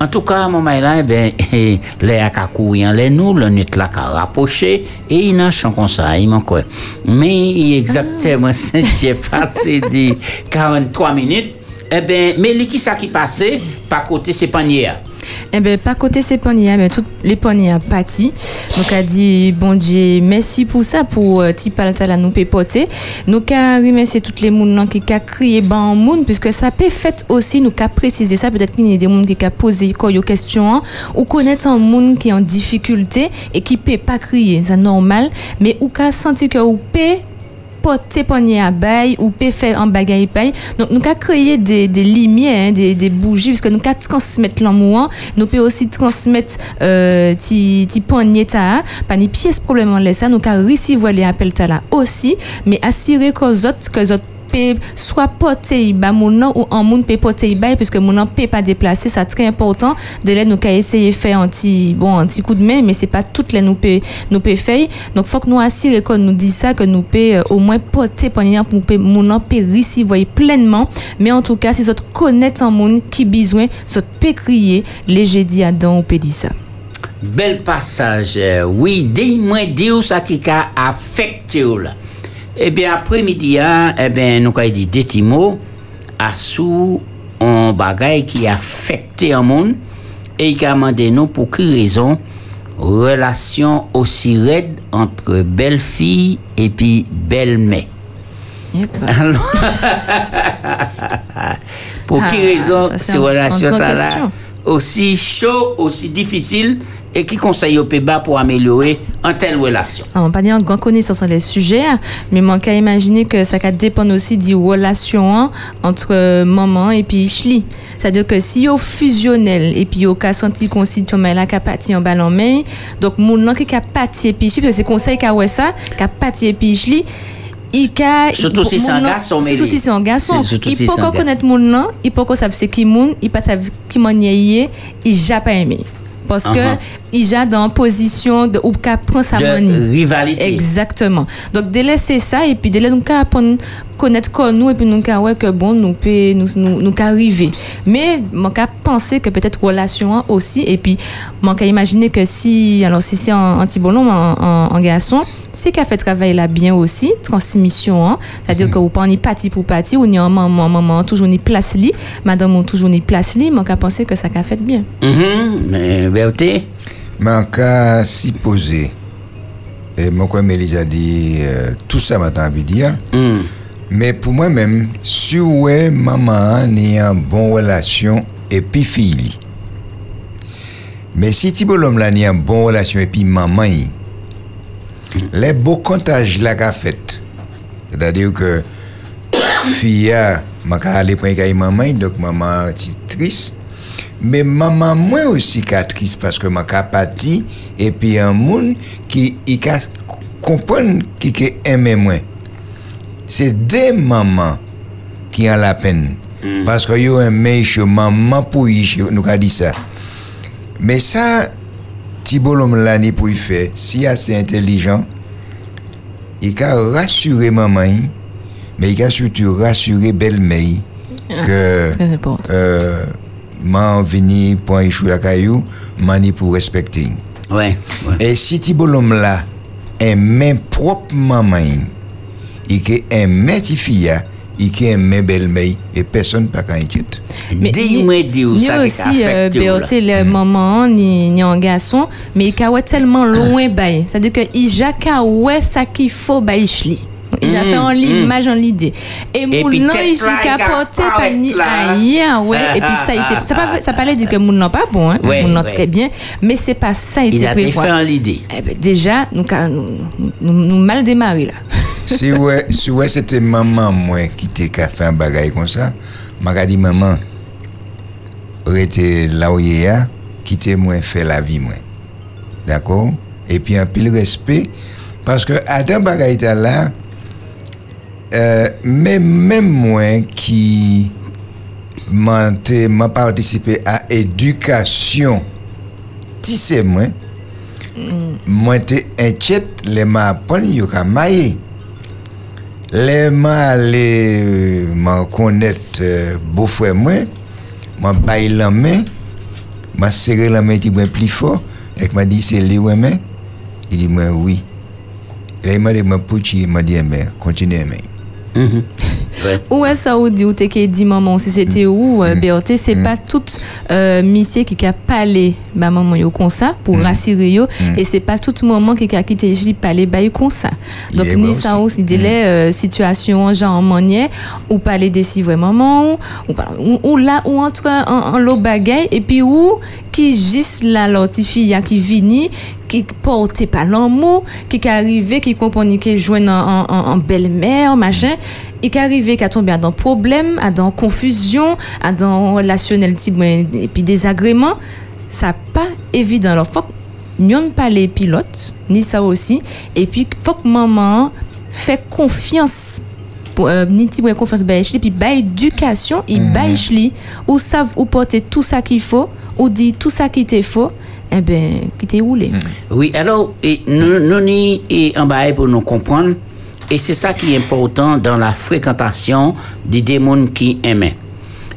En tout cas, mon là, eh ben, les a qu'à courir, les nous, le net là qu'à rapprocher, et il n'a chant comme ça, il manque. Mais exactement, c'est passé dit 43 minutes. Eh ben, mais les qui ça qui passait, par côté c'est panier. Eh bien, pas côté ces paniers, mais toutes les paniers parti. Donc, a dit, bon Dieu, merci pour ça, pour euh, ti palata la nous pépoter. Nous qu'a remercier toutes les nan qui qu'a crié ban moun, puisque ça peut fait aussi, nous qu'a précisé ça, peut-être qu'il y a des moun qui qu'a posé quoi, yo question, hein, ou connaître un moun qui est en difficulté et qui peut pas crier, c'est normal, mais ou qu'a senti que ou peut porter panier à bail ou peut faire un bagage bail. Donc, nous avons créé des, des lumières, hein, des, des bougies, parce que nous avons transmettre l'amour. hein. Nous pouvons aussi transmettre euh, ti, ti panier ta, pas ni pièce problème en laisse ça. Nous avons recevoir les appels ta là aussi, mais assurer autres, que les autres soit porter ba mon nom ou en moun peut porter bail puisque mon nom peut pas déplacer ça très important de là nous qu'a essayer faire un petit bon un coup de main mais c'est pas toutes les nous peut nous peut faire donc faut que nous assurer qu'on nous dit ça que nous peut euh, au moins porter pendant pour mon nom peut recevoir pleinement mais en tout cas si autres connaître un monde qui besoin ça peut crier les jeudi Adam ou peut dire ça Bel passage. euh, Oui, dis-moi, dis ça qui a affecté là. Eh bien, après-midi, hein, eh nous avons dit petits mots. À sous un bagage qui a affecté un monde et qui a demandé pour quelle raison relation aussi raide entre belle-fille et puis belle-mère. Pour Ah, quelle raison ça, c'est ces relations grande et qui conseille au PEBA pour améliorer en telle relation. On pas dire grand connaissance sur les sujets, mais moi, qu'à imaginer que ça va dépendre aussi du relation hein, entre euh, maman et puis Ishli. C'est-à-dire que si yo fusionnel et puis yo ka senti qu'on tu là ka parti en ballon main, donc mon qui ka parti et puis parce que c'est conseil ka ouais ça, ka parti et puis Ishli, il ka Surtout si c'est un garçon, Surtout si c'est un garçon. Il faut qu'on connaître mon nom, il faut qu'on sache c'est qui moun, il pas savoir qui m'en y est, il já pas aimé. Parce que Uh-huh. il já dans position de ou ka prend sa manie. rivalité. Exactement. Donc délaisser ça et puis de nous qu'à connaître quoi nous et puis nous qu'à ouais que bon nous peut nous nous nous arriver. Mais mon qu'à penser que peut-être relation hein, aussi et puis mon qu'à imaginer que si alors si c'est un, un petit bonhomme en, en, en garçon c'est qu'à fait travail là bien aussi transmission hein. c'est-à-dire que vous pas ni parti pour parti ou ni en maman maman toujours ni place li madame ou toujours ni place li mon qu'à penser que ça qu'a fait bien. Mhm, mais Berté, Mais cas si posé, et mon quoi Mélise a dit euh, tout ça m'a envie de dire. Mais pour moi-même, si ouais maman ni en bonne relation et puis fille. Mais si tu l'homme là ni en bonne relation et puis maman les beaux comptages là qu'a fait. C'est-à-dire que fille a m'a aller prendre maman donc maman est triste. Mais maman moi aussi triste parce que m'a parti et puis un monde qui comprendre qui qui aime moi. C'est des mamans qui ont la peine. Parce que yo aimé chez maman pour y nous a dit ça. Mais ça, Thibault l'homme là ni pour y faire, si assez intelligent, il a rassuré maman, mais il a surtout rassuré belle-mère que Très important. euh, m'en venu pour y jouer la caillou, mani pour respecter. Ouais, Et si Thibault l'homme là aime propre maman, il que aime ti fille, il que aime belle-mère et personne pas qu'à inquiète. dis-moi, dis ça qui aussi euh. Berthe, le maman ni ni un garçon mais il a tellement loin bail. C'est à dire que il jaka ouais ça qu'il faut bail chli il a Mm, fait en l'image en l'idée et il il a capoté pas pas ni rien ouais. Et puis ça a été ça pas ça parlait dire que moun nan pas bon hein. Ouais, très bien. Mais c'est pas ça il Il était a été prévoir. fait en l'idée. Eh ben, déjà nous ca- nous, nous, nous mal démarré là si ouais, si ouais c'était maman moi qui t'ai faire un bagage comme ça, m'a dit maman, rete là où il y a, quittez moi faire la vie moi. D'accord? Et puis un pile respect parce que Adam bagage était là euh, même même moi qui m'a participé à éducation ti c'est moi moi te inquiète les m'a apprendre yo ka mailler les m'a aller m'a connaître euh, beau frère moi m'a bailler la main m'a serré la main qui moins plus fort et m'a dit c'est lui ouais mais il dit moi oui. Et là, il m'a dit moi petit il m'a dit mais continue mais Où est dit ou t'es qui dit maman? Si c'était où euh, Berthe c'est pas toute euh, monsieur qui a parlé bah maman yo comme ça pour rassurer yo. Et c'est pas toute maman qui a quitté je parler bah comme ça. Donc Yeah, ni ça aussi. délai euh, situation genre en manière ou parler des si vraiment maman ou, ou, ou là ou entre un, un lot bagaille. Et puis où qui juste la l'autre fille qui vini qui portait pas l'amour qui est arrivé qui comprenait que joindre en, en, en belle-mère machin et qui est arrivé qui a tombé dans problème à dans confusion à dans relationnel type ben, et puis désagrément ça pas évident. Alors faut nous pas les pilotes ni ça aussi. Et puis faut que maman fait confiance pour euh, ni ti prend confiance ba Ashley puis ba éducation et Ashley ou savent ou porter tout ça qu'il faut ou dit tout ça qui t'est faux eh ben qui t'est roulé. Oui, alors, et nous, nous ni et en bas pour nous comprendre, et c'est ça qui est important dans la fréquentation des démons qui aimaient.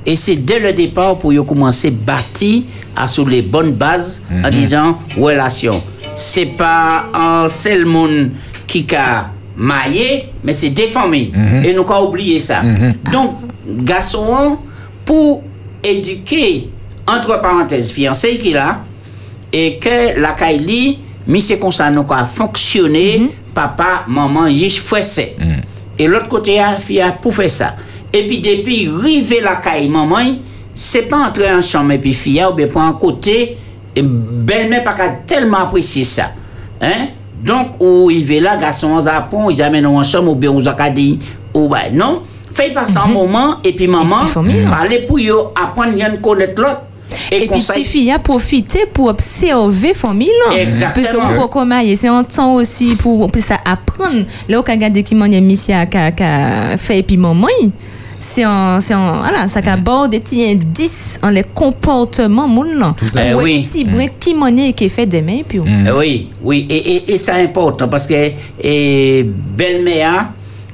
Et c'est dès le départ pour y commencer bâtir à sur les bonnes bases en disant relation. C'est pas un seul monde qui a maillé, mais c'est des familles. Et nous avons oublié ça. Donc, garçon, pour éduquer, entre parenthèses, fiancé qu'il a, et que la Kaili, mi c'est comme ça, nous a fonctionné, papa, maman, yish fouessé. Et l'autre côté, a fille a pour faire ça. Et puis depuis, river la Kaili, maman, c'est pas entrer en chambre et puis fille, ou bien pour un côté, et belle-mère pas tellement apprécier ça. Hein? Donc, ou il va là, garçon, on zapon, ils amènent en chambre, ou bien on a dit, ou ben non? Fait passer un moment, et puis maman, parler pour yo, apprendre à connaître l'autre. Et, puis, conseil- petite fille a profité pour observer famille. Exactement. Parce que pour comment c'est un temps aussi pour, pour ça apprendre. Là, on regarde qui m'en est mis à fait et puis maman. C'est un, c'est un, voilà, ça aborde des petits indices en les comportements moun. Eh oui. petit brin qui m'en est qui fait des mains puis. Eh Oui, oui, et, et, et c'est important parce que et, belle-mère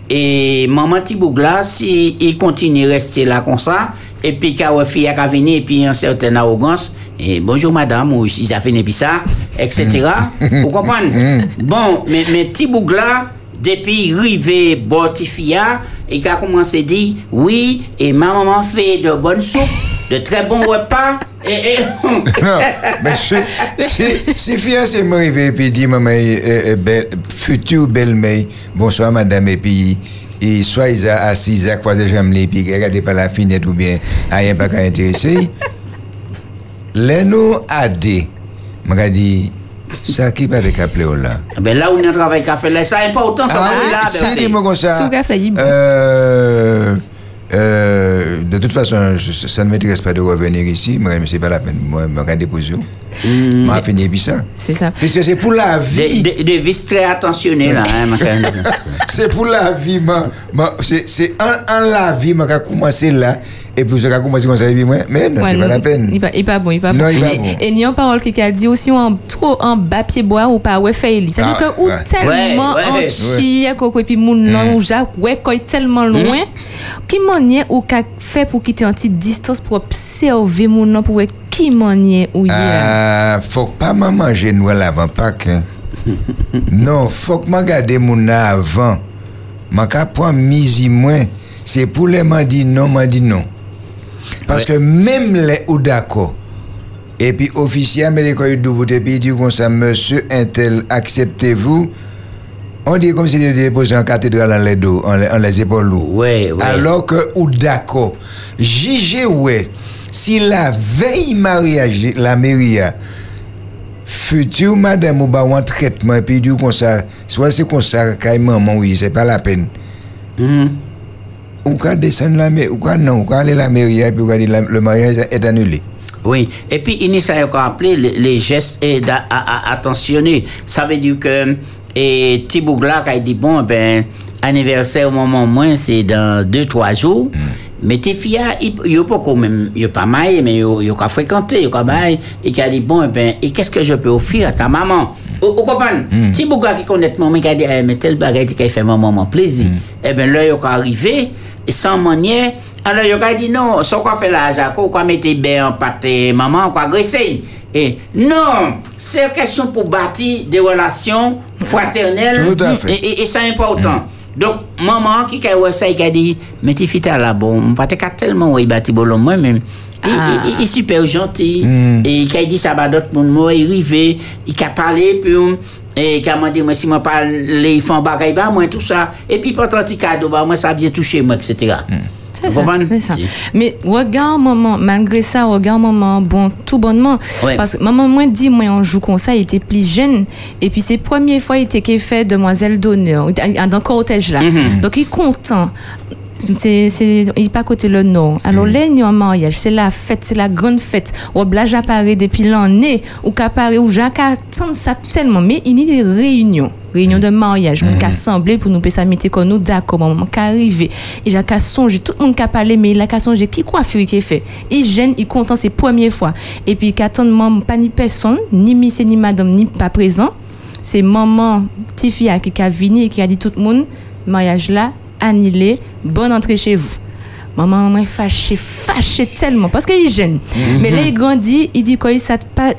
et maman Tibougla, si il continue à rester là comme ça, et puis quand une fille a venir et puis une certaine arrogance, et bonjour madame, ou si ça fait puis ça, etc. Vous comprenez? Bon, mais, mais Tibougla, depuis rivé Bortifia, il a commencé à dire oui, et ma maman fait de bonnes soupes, de très bons repas, et, et non, mais si, si, si fiancé m'arrive et puis dit, maman, euh, euh, belle, future belle-mère, bonsoir madame, et puis, et soit ils sont assis à croiser jambes, et puis regardez par la fenêtre ou bien, rien pas qu'à intéresser. Les nous a dit, m'a dit, ça qui pas de capler là. Ben là où on travaille café, là, c'est important, ça Ah là. c'est dis-moi comme ça. Euh, euh, de toute façon, je- ça ne m'intéresse pas de revenir ici, mais c'est pas la peine. Moi, je vais déposer. Je vais finir puis ça. C'est ça. Puisque c'est pour la vie. Des, des, des vis très attentionnés là, hein, ma c'est pour la vie, ma, ma- c'est, c'est en, en la vie, je vais commencer là, et puis je vais commencer comme ça, et mais non, Ouais, c'est non, pas la peine. Il pas, il pas bon, il pas Non, bon. il pas et, bon. et il y a une parole qui a dit aussi en trop en bas pied bois ou pas ouais fait. C'est-à-dire Ah, que ou ouais. tellement Ouais, ouais. en chia coco et puis moun nan ou Jacques ouais est tellement loin qui manière ou qu'a fait pour quitter en petite distance pour observer moun nan pour qui manière ou il est là. Ah, faut pas m'en manger noël avant Pâques. hein. non, faut que je garde nan avant. Je ka prendre misi moins. C'est pour les m'en dit non, m'en dit non. Parce que même les ou d'accord. Et puis officier américain il double et puis dit comme ça monsieur Intel acceptez-vous? On dit comme si c'était déposé en cathédrale en les dos, les, les épaules lourdes. Ouais, ouais. Alors que, ou d'accord, jugez, ouais, si la veille mariage, la mairie, a, future madame ou ba un traitement, et puis du comme ça, soit c'est comme ça, quand maman, oui, c'est pas la peine. Ou quand descendre la mairie, ou quand non, ou quand aller la mairie, et puis la- le mariage est annulé. Oui, et puis il y a encore appelé les, les gestes et à- à- attentionnés. Ça veut dire que et qui a dit bon ben anniversaire au moment moins c'est dans deux trois jours. Mais tes filles, il n'y a pas quand même, pas mal, mais il y a fréquenté, il y a bail, et a dit bon ben et qu'est-ce que je peux offrir à ta maman? Vous vous comprenez? Tibougla qui connaît maman qui a dit eh, mais tel bagage qui fait mon maman plaisir. Eh ben là il est arrivé et sans manière. Alors, il a dit non, ce qu'on fait là, Jaco, qu'on mette bien en pâte maman, qu'on agresser. Et non, c'est une question pour bâtir des relations fraternelles. Tout à fait. Et, et- et c'est important. Donc, maman qui a ouais, ça, il a dit, mais tu fais là, bon, pas te tellement, oui, bâti bolon moi-même. Il, il- il- il est super gentil. Et quand il dit ça, bah, d'autres monde, moi, il arrive, il a parlé, puis, et il a demandé, moi, si moi parle, les enfants bagaille, bah, moi, tout ça. Et puis, pour un petit cadeau, bah, moi, ça a bien touché, moi, etc. C'est ça. Mais regarde maman, malgré ça, regarde maman, bon, tout bonnement. Ouais. Parce que maman, moi, dit, moi, on joue comme ça, il était plus jeune. Et puis, c'est première fois, il était fait demoiselle d'honneur, dans le cortège là. Donc, il est content. C'est, il pas côté le nord. Alors, là, a un mariage, c'est la fête, c'est la grande fête. Ou blage apparaît depuis l'année, ou qu'apparaît, ou Jacques attend ça tellement. Mais il y a des réunions, réunions de mariage, on a assemblé pour nous, ça mettre comme nous, d'accord, maman, qui arrivé. Et Jacques a songé, tout le monde qui a parlé, mais il a qu'à songer qui coiffure qui est fait. Il gêne, il content, c'est première fois. Et puis, il attend maman, pas ni personne, ni monsieur, ni madame, ni pas présent. C'est maman, petite fille qui a venu et qui a dit tout le monde, mariage là, annulé, bonne entrée chez vous. Maman, moi, fâché, fâché tellement, parce qu'il gêne. Mais là, il grandit, il dit que ça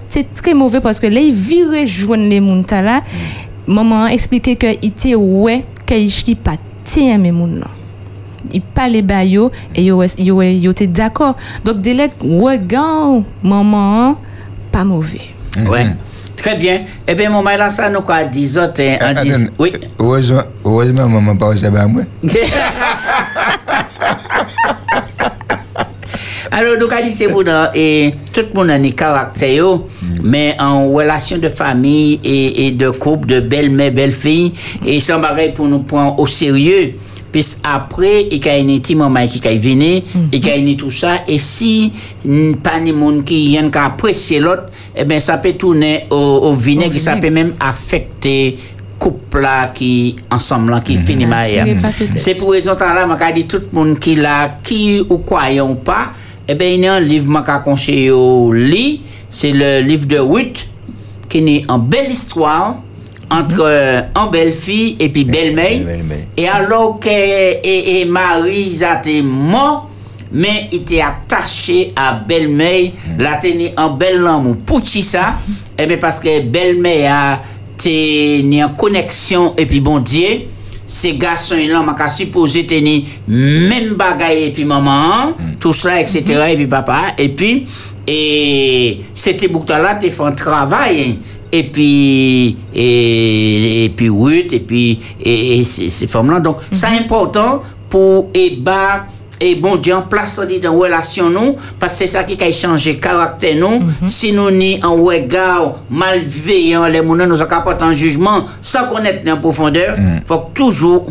c'est très mauvais parce que là, il vire joindre les mountas là. Maman a expliqué que il était ouais, qu'il ne pas tiens mes moun. Il parlait bayo et yo yo yo était d'accord. Donc dès là, regarde maman pas mauvais. Ouais. Très bien. Eh bien, mon là, ça nous a dit autres. hein, Attends, Oui. heureusement, heureusement, maman pas ça à moi. Alors, donc, c'est bon, et tout le monde a des caractères, yo, mais en relation de famille et, et de couple, de belle-mère, belle-fille, et c'est un bagage pour nous prendre au sérieux. Puis après, il y a une petite maman qui est venue, il y a une tout ça, et si mm, pas de monde qui vient qui apprécier l'autre, eh bien, ça peut tourner au, au vinaigre, ça peut même affecter couple là qui ensemble là qui finit mariage. Assurez pas peut-être. C'est pour raison là, m'a dit tout le monde qui là, qui ou croyant ou pas, eh bien, il y a un livre conseillé au lit, c'est le livre de Ruth, qui est en belle histoire entre euh, en belle fille et puis belle mère. Et alors que et, et Marie été mort, mais il était attaché à belle-mère, la tenait en belle amour. Pour qui ça? Eh bien, parce que belle-mère a en connexion et puis bon Dieu, ces garçons là m'a supposé tenir même bagaille et puis maman, tout cela, etc. et puis papa, et puis, et c'était pour là, tu fait un travail. hein. Et puis, et, et puis Ruth, et puis, et, et ces, ces femmes-là. Donc, c'est important pour, et bah, et bon Dieu en place dit dans relation nous parce que c'est ça qui a changé caractère nous. Si nous ni en regard malveillant les gens nous apportent un jugement sans connaître en profondeur faut que toujours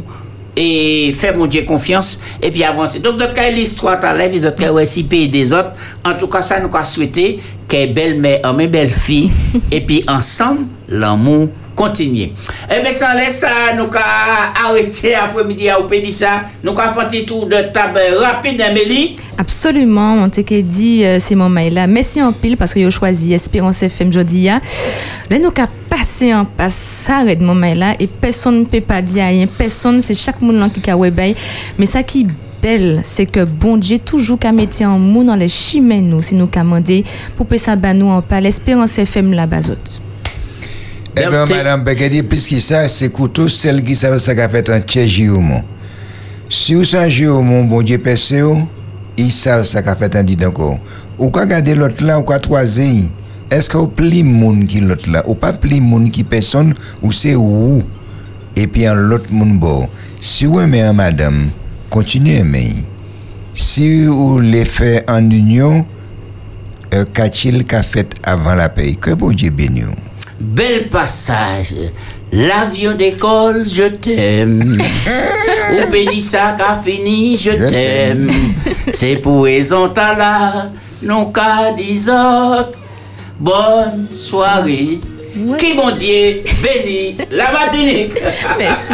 et faire mon Dieu confiance et puis avancer. Donc d'autres cas l'histoire l'air puis d'autres cas des autres. En tout cas ça nous a souhaité que belle mère belle fille et puis ensemble l'amour Eh bien, sans laisse ça, nous avons arrêté après-midi à Opédi ça. Nous avons fait un petit tour de table rapide, Amélie. Absolument, on t'a dit euh, Simon Maïla. Pile parce que vous avez choisi Espérance FM jodi ya. Avons passé en passe ça, Red mon Maïla, et personne ne peut pas dire rien. Personne, c'est chaque monde qui a webay. Mais ça qui est belle, c'est que bon Dieu toujours qu'à mettre en mou dans les chimères nous, si nous commandé pour que ça nous en pas l'Espérance FM la bazote. Eh bien, madame Bekedi, puisque ça, c'est couteau, celle qui savent ça qu'a fait un tchè Jérôme. Si vous savez Jérôme, bon Dieu, percé, ils savent ça qu'a fait un dit encore. Ou quoi garder l'autre là, ou quoi troisième. Est-ce que vous pli moun qui l'autre là, ou pas pli moun qui personne, ou c'est ou, et puis un l'autre moun bon. Si vous aimez un madame, continuez à aimer. Si vous les fait en union, euh, qu'a-t-il qu'a fait avant la paix? Que bon Dieu bénisse. Bel passage. L'avion d'école, je t'aime. Ou Pédissa qu'a fini, je Je t'aime. C'est pour ta là, non qu'à dix autres. Bonne soirée. Qui bon Dieu béni la Martinique. Merci.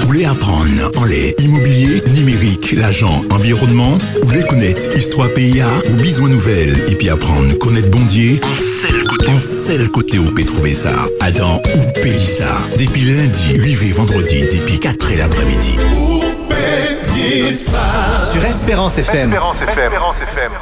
Vous voulez apprendre en les immobilier, numérique, l'agent, environnement, ou voulez connaître histoire PIA ou besoin nouvelle et puis apprendre connaître Bondier en seul côté, en seul côté où peut trouver ça. Adam ou Pélissa. Depuis lundi, 8 et vendredi, depuis 4 et l'après-midi. Sur Espérance FM. Espérance FM.